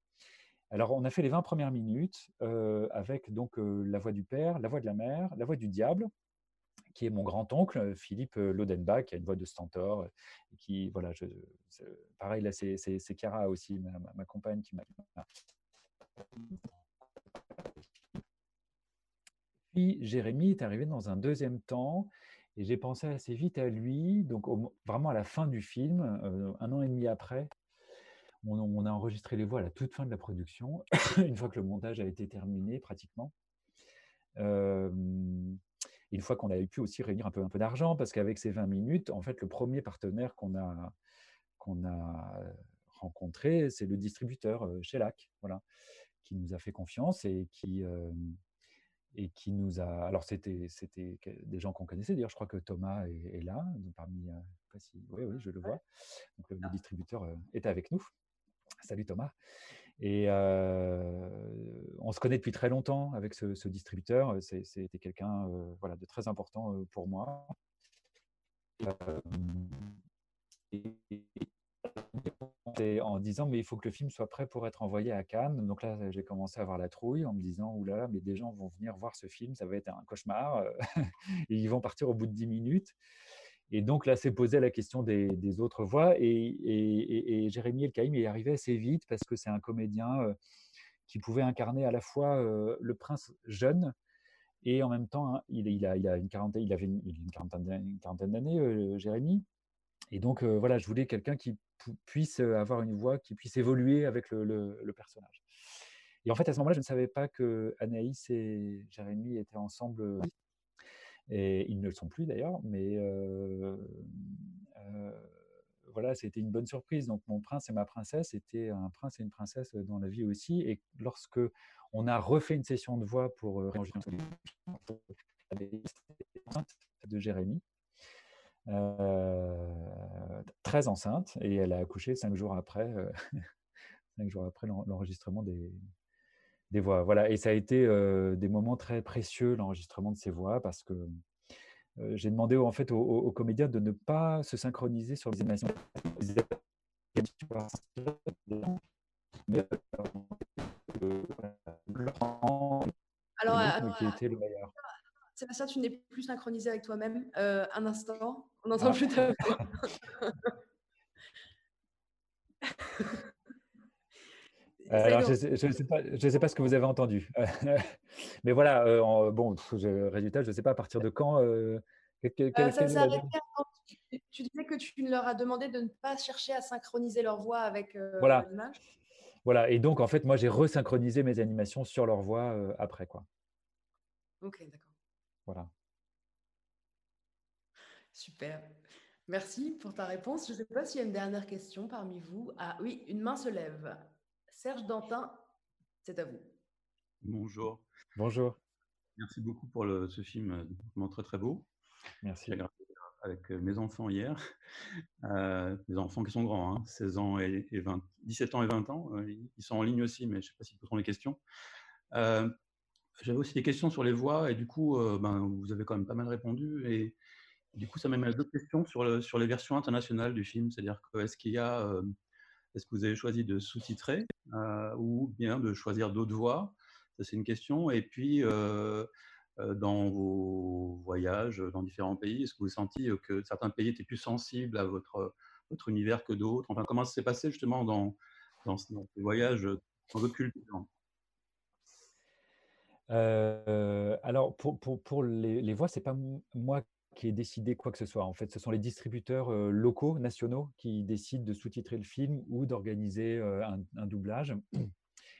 Alors, on a fait les 20 premières minutes avec donc la voix du père, la voix de la mère, la voix du diable, qui est mon grand-oncle, Philippe Lodenbach, qui a une voix de stentor. Qui, voilà, je, pareil, là, c'est Chiara aussi, ma, compagne, qui m'a. Puis Jérémy est arrivé dans un deuxième temps et j'ai pensé assez vite à lui, donc vraiment à la fin du film, un an et demi après, on, a enregistré les voix à la toute fin de la production, une fois que le montage a été terminé pratiquement. une fois qu'on avait pu aussi réunir un peu, un peu d'argent, parce qu'avec ces 20 minutes, en fait, le premier partenaire qu'on a, qu'on a rencontré, c'est le distributeur Shellac, voilà, qui nous a fait confiance et qui, et qui nous a. Alors, c'était, des gens qu'on connaissait. D'ailleurs, je crois que Thomas est, là, parmi. oui, oui, je le vois. Donc, le, le distributeur est avec nous. Salut Thomas. Et on se connaît depuis très longtemps avec ce, distributeur. C'était quelqu'un voilà, de très important pour moi. En disant mais il faut que le film soit prêt pour être envoyé à Cannes. Donc là j'ai commencé à avoir la trouille en me disant oulala là mais des gens vont venir voir ce film, ça va être un cauchemar ils vont partir au bout de 10 minutes. Et donc là, s'est posé la question des, autres voix. Et, Jérémy Elkaïm est arrivé assez vite parce que c'est un comédien euh, qui pouvait incarner à la fois euh, le prince jeune et en même temps, hein, il, a, une quarantaine, il avait une, quarantaine d'années, euh, Jérémy. Et donc voilà, je voulais quelqu'un qui puisse avoir une voix, qui puisse évoluer avec le, le personnage. Et en fait, à ce moment-là, je ne savais pas que Anaïs et Jérémy étaient ensemble et ils ne le sont plus d'ailleurs, mais voilà, c'était une bonne surprise. Donc mon prince et ma princesse étaient un prince et une princesse dans la vie aussi. Et lorsque on a refait une session de voix pour de Jérémy, très enceinte, et elle a accouché cinq jours après, cinq jours après l'enregistrement des, des voix. Voilà, et ça a été des moments très précieux, l'enregistrement de ces voix, parce que j'ai demandé en fait aux, comédiens de ne pas se synchroniser sur les animations. Alors, Sébastien, tu n'es plus synchronisé avec toi-même. un instant, on n'entend ah. plus ta voix. alors, je ne sais, pas, sais pas ce que vous avez entendu. Mais voilà, euh, bon, résultat, je ne sais pas à partir de quand. Euh, euh, tu disais que tu leur as demandé de ne pas chercher à synchroniser leur voix avec voilà. l'image. Voilà, et donc en fait, moi j'ai resynchronisé mes animations sur leur voix après. quoi. Ok, d'accord. Voilà. Super. Merci pour ta réponse. Je ne sais pas s'il y a une dernière question parmi vous. Ah oui, une main se lève. Serge Dantin, c'est à vous. Bonjour. Bonjour. Merci beaucoup pour ce film euh, vraiment très très beau. Merci. Avec euh, mes enfants hier, euh, mes enfants qui sont grands, 16 hein, ans et, 20, 17 ans et 20 ans. ils sont en ligne aussi, mais je ne sais pas s'ils poseront les questions. J'avais aussi des questions sur les voix et du coup, ben, vous avez quand même pas mal répondu. Et, du coup, ça m'amène à d'autres questions sur, sur les versions internationales du film. C'est-à-dire que est-ce qu'il y a est-ce que vous avez choisi de sous-titrer euh, ou bien de choisir d'autres voies? Ça, c'est une question. Et puis, euh, euh, dans vos voyages dans différents pays, est-ce que vous avez senti que certains pays étaient plus sensibles à votre, univers que d'autres? Enfin, comment ça s'est passé justement dans, ces voyages dans votre culture? Euh, alors, pour, les, les, voix, c'est pas moi qui ai décidé quoi que ce soit. En fait, ce sont les distributeurs euh, locaux, nationaux, qui décident de sous-titrer le film ou d'organiser euh, un, doublage.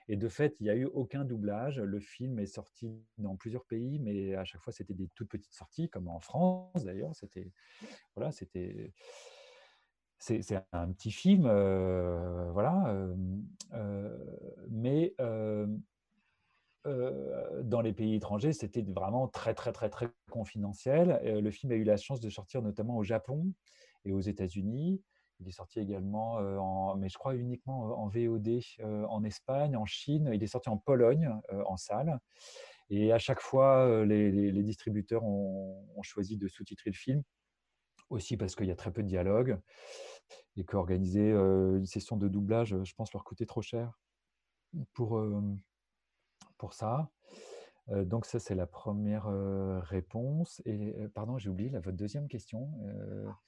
Et de fait, il n'y a eu aucun doublage. Le film est sorti dans plusieurs pays, mais à chaque fois, c'était des toutes petites sorties, comme en France d'ailleurs. C'était voilà, c'était c'est un petit film, euh, voilà. Mais dans les pays étrangers, c'était vraiment très, très, très, très confidentiel. le film a eu la chance de sortir notamment au Japon et aux États-Unis. Il est sorti également, en, mais je crois uniquement en VOD en Espagne, en Chine. Il est sorti en Pologne en salle. Et à chaque fois, les, distributeurs ont, ont, choisi de sous-titrer le film, aussi parce qu'il y a très peu de dialogue et qu'organiser une session de doublage, je pense, leur coûtait trop cher pour, pour ça. donc ça, c'est la première réponse. Et pardon, j'ai oublié la, votre deuxième question.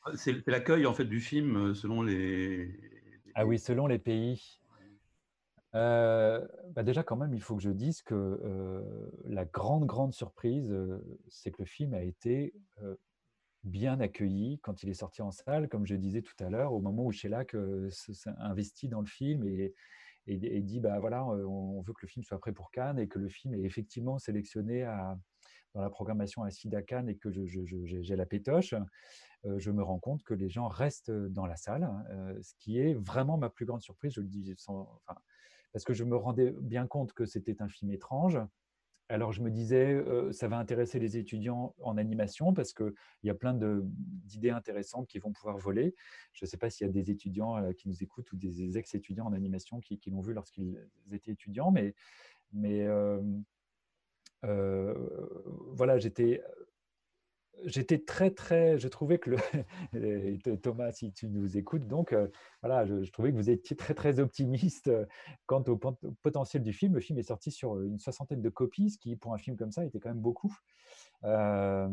Ah, c'est l'accueil en fait du film selon les. Ah oui, selon les pays. Bah déjà, quand même, il faut que je dise que la grande, grande surprise, c'est que le film a été bien accueilli quand il est sorti en salle, comme je disais tout à l'heure, au moment où Sheila investit dans le film et, et, dit bah voilà, on veut que le film soit prêt pour Cannes et que le film est effectivement sélectionné dans la programmation à Sida Cannes et que j'ai la pétoche, je me rends compte que les gens restent dans la salle, hein, ce qui est vraiment ma plus grande surprise. Je le dis parce que je me rendais bien compte que c'était un film étrange. Alors je me disais, ça va intéresser les étudiants en animation parce qu'il y a plein d'idées intéressantes qui vont pouvoir voler. Je ne sais pas s'il y a des étudiants qui nous écoutent ou des ex-étudiants en animation qui, l'ont vu lorsqu'ils étaient étudiants, mais, mais voilà, j'étais j'étais très, très. Je trouvais que le. Thomas, si tu nous écoutes, donc, voilà, je, trouvais que vous étiez très, très optimiste quant au potentiel du film. Le film est sorti sur une soixantaine de copies, ce qui, pour un film comme ça, était quand même beaucoup. voilà.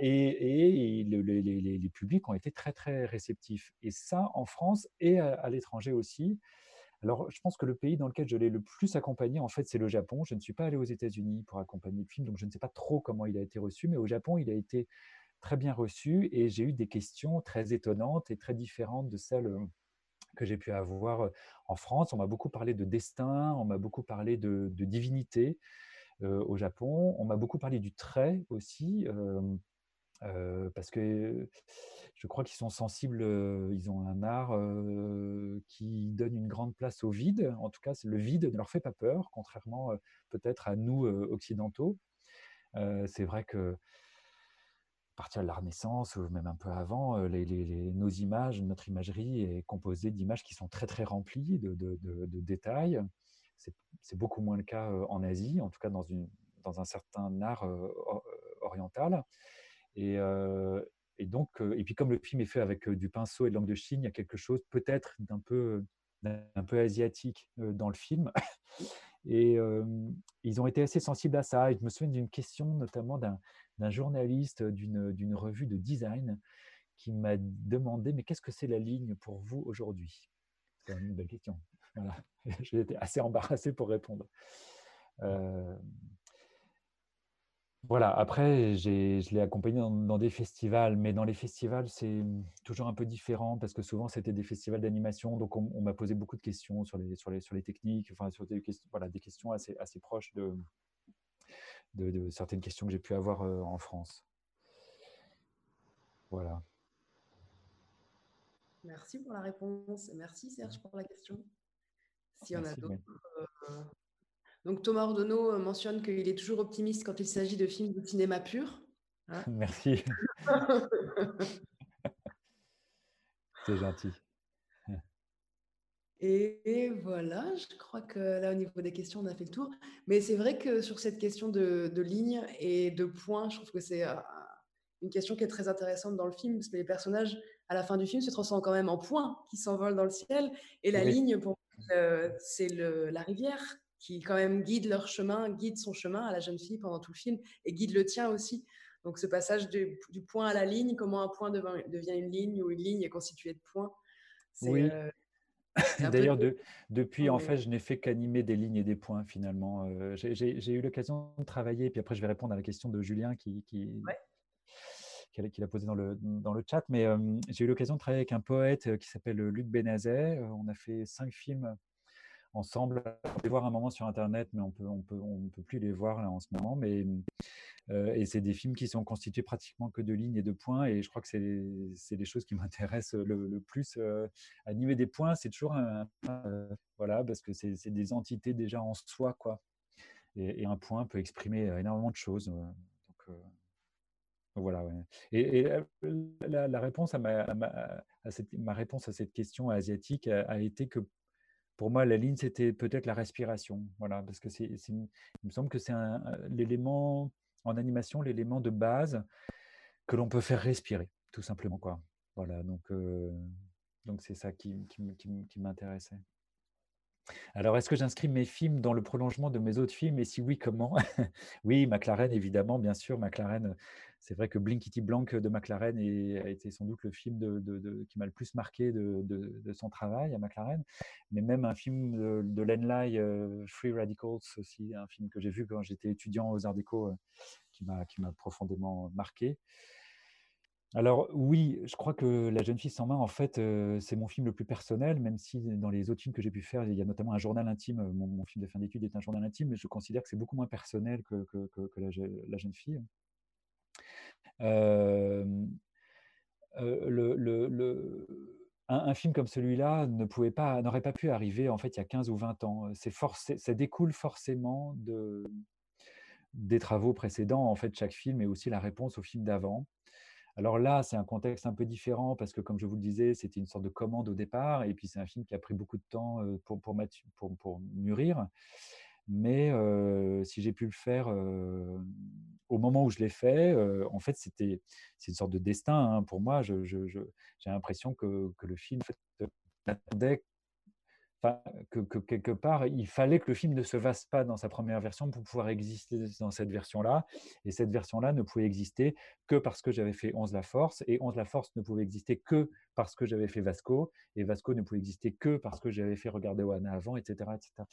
Et, les, publics ont été très, très réceptifs. Et ça, en France et à l'étranger aussi. Alors, je pense que le pays dans lequel je l'ai le plus accompagné, en fait, c'est le Japon. Je ne suis pas allé aux États-Unis pour accompagner le film, donc je ne sais pas trop comment il a été reçu, mais au Japon, il a été très bien reçu et j'ai eu des questions très étonnantes et très différentes de celles euh, que j'ai pu avoir euh, en France. On m'a beaucoup parlé de destin, on m'a beaucoup parlé de, divinité euh, au Japon, on m'a beaucoup parlé du trait aussi. Parce que je crois qu'ils sont sensibles, ils ont un art qui donne une grande place au vide. En tout cas, le vide ne leur fait pas peur, contrairement peut-être à nous occidentaux. c'est vrai que à partir de la Renaissance, ou même un peu avant, nos images, notre imagerie est composée d'images qui sont très très remplies de, détails. C'est beaucoup moins le cas en Asie, en tout cas dans, un certain art oriental. Et, et donc, et puis comme le film est fait avec du pinceau et de langue de Chine, il y a quelque chose peut-être d'un peu, d'un peu asiatique dans le film. Et ils ont été assez sensibles à ça. Et je me souviens d'une question notamment d'un journaliste d'une revue de design qui m'a demandé mais qu'est-ce que c'est la ligne pour vous aujourd'hui? C'est une belle question. Voilà. J'ai été assez embarrassé pour répondre. Euh, voilà, après, je l'ai accompagné dans, des festivals, mais dans les festivals, c'est toujours un peu différent parce que souvent, c'était des festivals d'animation. Donc, on, m'a posé beaucoup de questions sur les, sur les, sur les techniques, enfin, sur des questions, voilà, des questions assez, assez proches de, de, certaines questions que j'ai pu avoir euh, en France. Voilà. Merci pour la réponse. Merci Serge pour la question. S'il y en a d'autres. Euh, donc Thomas Ordonneau euh, mentionne qu'il est toujours optimiste quand il s'agit de films de cinéma pur. Hein. Merci. C'est gentil. Et, voilà, je crois que là, au niveau des questions, on a fait le tour. Mais c'est vrai que sur cette question de, de ligne et de points, je trouve que c'est euh, une question qui est très intéressante dans le film, parce que les personnages, à la fin du film, se transforment quand même en points qui s'envolent dans le ciel. Et la ligne, pour euh, c'est la rivière qui quand même guide leur chemin, guide son chemin à la jeune fille pendant tout le film et guide le tien aussi. Donc ce passage du, point à la ligne, comment un point devient, une ligne ou une ligne est constituée de points. Oui. Euh, D'ailleurs, de, depuis, en fait, je n'ai fait qu'animer des lignes et des points finalement. Euh, j'ai eu l'occasion de travailler, puis après, je vais répondre à la question de Julien qui, qui, qui l'a posé dans le, dans le chat, mais euh, j'ai eu l'occasion de travailler avec un poète qui s'appelle Luc Benazet. on a fait cinq films ensemble. On peut les voir un moment sur Internet, mais on peut, on peut, on peut plus les voir en ce moment. Mais euh, et c'est des films qui sont constitués pratiquement que de lignes et de points. Et je crois que c'est les choses qui m'intéressent le, plus. Euh, animer des points, c'est toujours un, euh, voilà, parce que c'est des entités déjà en soi, quoi. Et, un point peut exprimer énormément de choses. donc, voilà. Et, la, réponse à ma, à cette, ma réponse à cette question asiatique a été que pour moi, la ligne, c'était peut-être la respiration. Voilà, parce que c'est, il me semble que c'est l'élément en animation, l'élément de base que l'on peut faire respirer, tout simplement. Quoi. Voilà, donc, euh, donc c'est ça qui, m'intéressait. Alors, est-ce que j'inscris mes films dans le prolongement de mes autres films? Et si oui, comment? Oui, McLaren, évidemment, bien sûr. McLaren, c'est vrai que Blinkity Blank de McLaren a été sans doute le film qui m'a le plus marqué de, son travail à McLaren. Mais même un film de, Len Lai, euh, Free Radicals, aussi, un film que j'ai vu quand j'étais étudiant aux Arts Déco, euh, qui m'a profondément marqué. Alors oui, je crois que La jeune fille sans main, en fait, c'est mon film le plus personnel, même si dans les autres films que j'ai pu faire, il y a notamment un journal intime. Mon, film de fin d'études est un journal intime, mais je considère que c'est beaucoup moins personnel que, la, jeune fille. un, film comme celui-là ne pouvait pas, n'aurait pas pu arriver en fait il y a 15 ou 20 ans. C'est ça découle forcément de, des travaux précédents. En fait, chaque film est aussi la réponse au film d'avant. Alors là, c'est un contexte un peu différent parce que, comme je vous le disais, c'était une sorte de commande au départ, et puis c'est un film qui a pris beaucoup de temps pour, mûrir. Mais si j'ai pu le faire au moment où je l'ai fait, en fait, c'était c'est une sorte de destin hein. pour moi. J'ai l'impression que, que, le film attendait que, quelque part, il fallait que le film ne se fasse pas dans sa première version pour pouvoir exister dans cette version-là. Et cette version-là ne pouvait exister que parce que j'avais fait 11 la force. Et 11 la force ne pouvait exister que parce que j'avais fait Vasco. Et Vasco ne pouvait exister que parce que j'avais fait Regarder Oana avant, etc. etc.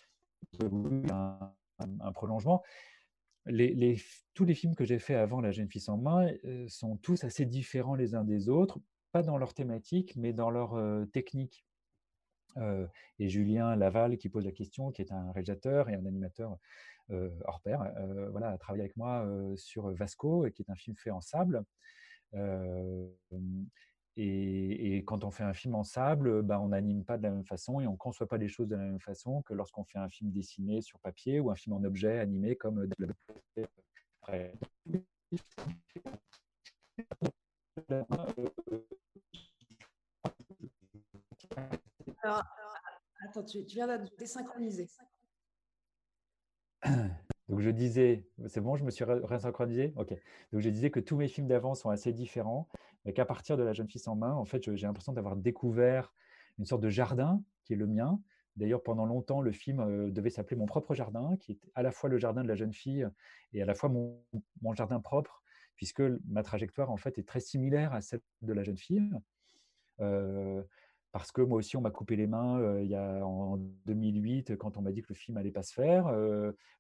Un, un, prolongement. Tous les films que j'ai faits avant La jeune fille sans main euh, sont tous assez différents les uns des autres, pas dans leur thématique, mais dans leur euh, technique et Julien Laval qui pose la question, qui est un réalisateur et un animateur hors pair, voilà, a travaillé avec moi sur Vasco, qui est un film fait en sable. Et, quand on fait un film en sable, bah, on n'anime pas de la même façon et on ne conçoit pas les choses de la même façon que lorsqu'on fait un film dessiné sur papier ou un film en objet animé comme alors, attends, tu, viens de désynchroniser. Donc je disais, c'est bon, je me suis résynchronisé? Ok. Donc je disais que tous mes films d'avant sont assez différents, mais qu'à partir de La jeune fille sans main, en fait, j'ai l'impression d'avoir découvert une sorte de jardin qui est le mien. D'ailleurs, pendant longtemps, le film euh, devait s'appeler Mon propre jardin, qui est à la fois le jardin de la jeune fille et à la fois mon, mon jardin propre, puisque ma trajectoire, en fait, est très similaire à celle de la jeune fille. Euh, parce que moi aussi, on m'a coupé les mains il y a, en 2008 quand on m'a dit que le film allait pas se faire.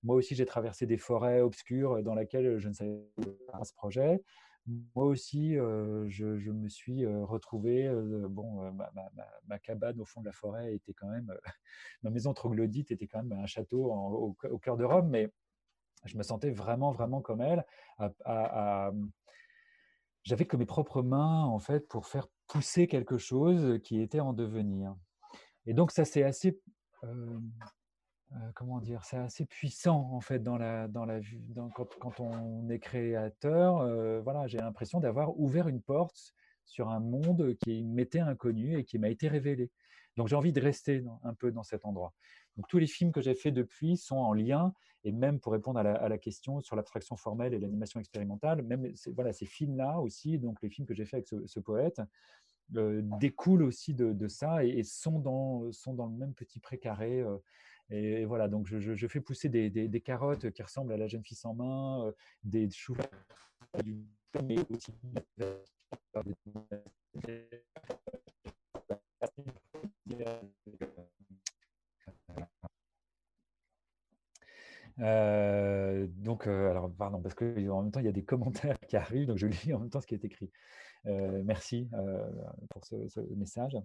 moi aussi, j'ai traversé des forêts obscures dans lesquelles je ne savais pas ce projet. Moi aussi, je, me suis retrouvé. bon, ma, cabane au fond de la forêt était quand même, ma maison troglodyte était quand même un château au, cœur de Rome, mais je me sentais vraiment, vraiment comme elle. j'avais que mes propres mains en fait pour faire pousser quelque chose qui était en devenir. Et donc ça c'est assez euh, euh, comment dire, c'est assez puissant en fait dans la dans la dans, quand, quand on est créateur. Euh, voilà, j'ai l'impression d'avoir ouvert une porte sur un monde qui m'était inconnu et qui m'a été révélé. Donc j'ai envie de rester un peu dans cet endroit. Donc tous les films que j'ai faits depuis sont en lien, et même pour répondre à la, question sur l'abstraction formelle et l'animation expérimentale, même voilà, ces films-là aussi, donc les films que j'ai faits avec ce, poète, euh, découlent aussi de, ça et, sont, dans, sont dans le même petit précaré. Euh, et, voilà, donc je, fais pousser des, carottes qui ressemblent à la jeune fille sans main, euh, des choux mais aussi Euh, donc, euh, alors, pardon, parce qu'en même temps, il y a des commentaires qui arrivent, donc je lis en même temps ce qui est écrit. Euh, merci pour ce, message.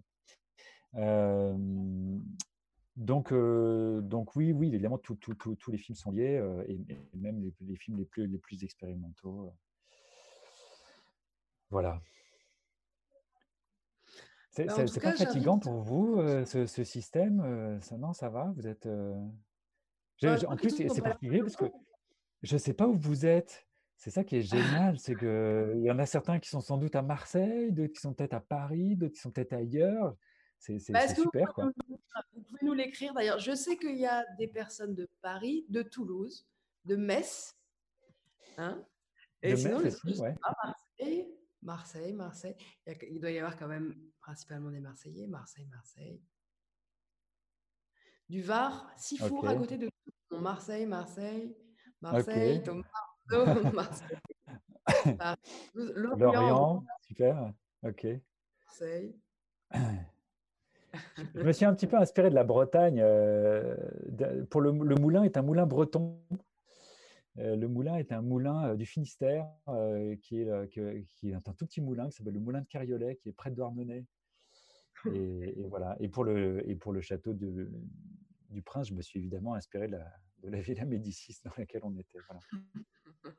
donc, donc, oui, oui, évidemment, tous les films sont liés, et, même les, films les plus, les plus expérimentaux. Voilà. C'est Bah, pas fatigant pour vous, ce, ce système ça, Non, ça va Vous êtes. Je en plus, c'est particulier parce que je ne sais pas où vous êtes. C'est ça qui est génial, c'est qu'il y en a certains qui sont sans doute à Marseille, d'autres qui sont peut-être à Paris, d'autres qui sont peut-être ailleurs. C'est Bah, vous super, quoi. vous pouvez nous l'écrire d'ailleurs? Je sais qu'il y a des personnes de Paris, de Toulouse, de Metz, hein? Et De sinon, Metz aussi, ouais. Marseille, Marseille, Marseille. Il, y a- il doit y avoir quand même principalement des Marseillais, Marseille, Marseille. Du Var, Sifour à Ok, côté de Marseille, Marseille. Marseille, Bordeaux, Marseille, Paris, Lorient, Lorient, super. Ok. Marseille. Je me suis un petit peu inspiré de la Bretagne. euh, pour le, le moulin est un moulin breton. Euh, le moulin est un moulin euh, du Finistère, qui, est, que- qui est un tout petit moulin qui s'appelle le moulin de Cariolet, qui est près de Douarnenez. Et, et voilà. Et pour le, et pour le château de- du Prince, je me suis évidemment inspiré de la, de la Villa Médicis dans laquelle on était. Voilà.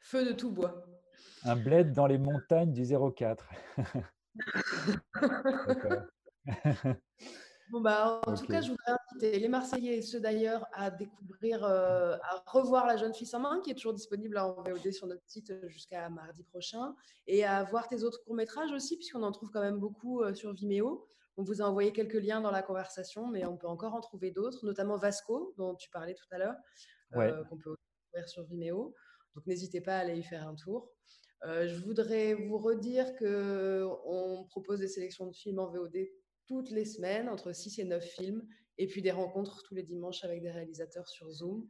Feu de tout bois. Un bled dans les montagnes du 04. D'accord. Bon, bah, en tout cas, je voudrais inviter les Marseillais et ceux d'ailleurs à découvrir, euh, à revoir La Jeune Fille sans main, qui est toujours disponible en VOD sur notre site euh, jusqu'à mardi prochain, et à voir tes autres courts-métrages aussi, puisqu'on en trouve quand même beaucoup euh, sur Vimeo. On vous a envoyé quelques liens dans la conversation, mais on peut encore en trouver d'autres, notamment Vasco, dont tu parlais tout à l'heure, Ouais. euh, qu'on peut aussi découvrir sur Vimeo. Donc n'hésitez pas à aller y faire un tour. Euh, je voudrais vous redire que on propose des sélections de films en VOD toutes les semaines, entre 6 et 9 films, et puis des rencontres tous les dimanches avec des réalisateurs sur Zoom.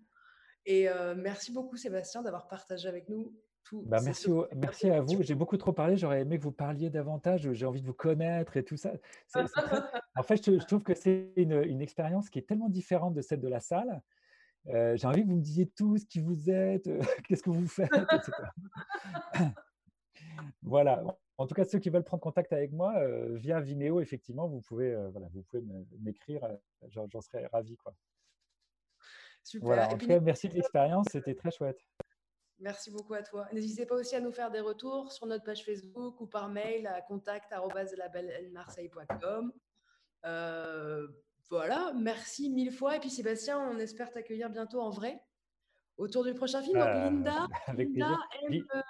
Et euh, merci beaucoup Sébastien d'avoir partagé avec nous tout. Bah, merci, à vous. J'ai beaucoup trop parlé. J'aurais aimé que vous parliez davantage. J'ai envie de vous connaître et tout ça. Très- En fait, je, je trouve que c'est une, une expérience qui est tellement différente de celle de la salle. Euh, J'ai envie que vous me disiez tous qui vous êtes, euh, qu'est-ce que vous faites, etc. Voilà. En tout cas, ceux qui veulent prendre contact avec moi euh, via Vimeo, effectivement, vous pouvez, voilà, vous pouvez m'écrire. J'en serais ravi, quoi. Super. Voilà. En tout cas, merci de l'expérience. C'était très chouette. Merci beaucoup à toi. N'hésitez pas aussi à nous faire des retours sur notre page Facebook ou par mail à contact@labelmarseille.com. Euh, voilà, merci mille fois. Et puis Sébastien, on espère t'accueillir bientôt en vrai autour du prochain film. Donc Bah, Linda, avec Linda aime, euh,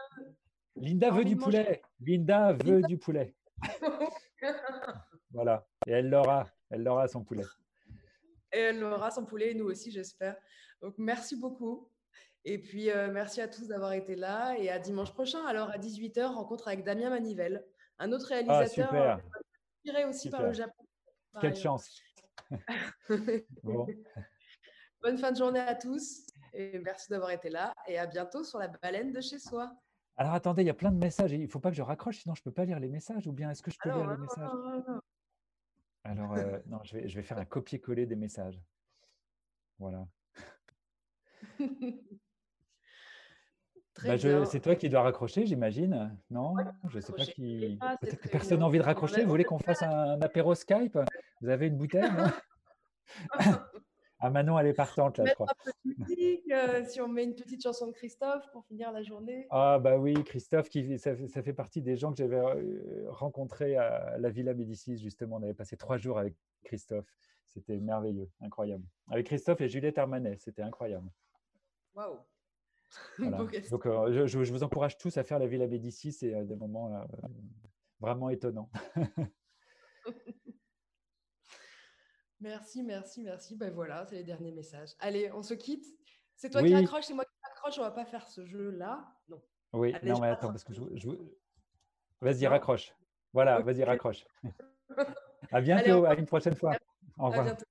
Linda veut du manger. poulet. Linda veut Linda- du poulet. Voilà. Et elle l'aura. Elle l'aura son poulet. Et elle aura son poulet, et nous aussi, j'espère. Donc, merci beaucoup. Et puis, euh, merci à tous d'avoir été là. Et à dimanche prochain, alors à 18h, rencontre avec Damien Manivelle, un autre Ah, réalisateur super. inspiré aussi par le. Japon. Quelle ailleurs. chance. Bon. Bonne fin de journée à tous. Et merci d'avoir été là. Et à bientôt sur la baleine de chez soi. Alors attendez, il y a plein de messages. Il ne faut pas que je raccroche, sinon je ne peux pas lire les messages. Ou bien est-ce que je peux Ah lire les non, messages? non, non, non. Alors, euh, non, je vais, je vais faire un copier-coller des messages. Voilà. Très Bah, c'est toi qui dois raccrocher, j'imagine. Non, Ouais, je ne sais pas qui. Ah, Peut-être que personne n'a envie de raccrocher. Vous voulez qu'on fasse un, apéro Skype? Vous avez une bouteille Ah, Manon, elle est partante là, je crois. musique, euh, si on met une petite chanson de Christophe pour finir la journée. Ah bah oui, Christophe, qui, ça, fait- ça fait partie des gens que j'avais euh, rencontrés à la Villa Médicis, justement. On avait passé trois jours avec Christophe. C'était merveilleux, incroyable. Avec Christophe et Juliette Armanet, c'était incroyable. Waouh. Voilà. Donc, euh, je, vous encourage tous à faire la Villa Médicis, c'est euh, des moments euh, vraiment étonnants. Merci, merci, merci. Ben voilà, c'est les derniers messages. Allez, on se quitte. C'est toi qui Oui. raccroche, c'est moi qui raccroche. On va pas faire ce jeu-là. Non. Oui, Allez, non, mais attends, parce que je, je- Vas-y, raccroche. Voilà, vas-y, raccroche. À bientôt, à une prochaine fois. Au À revoir. bientôt.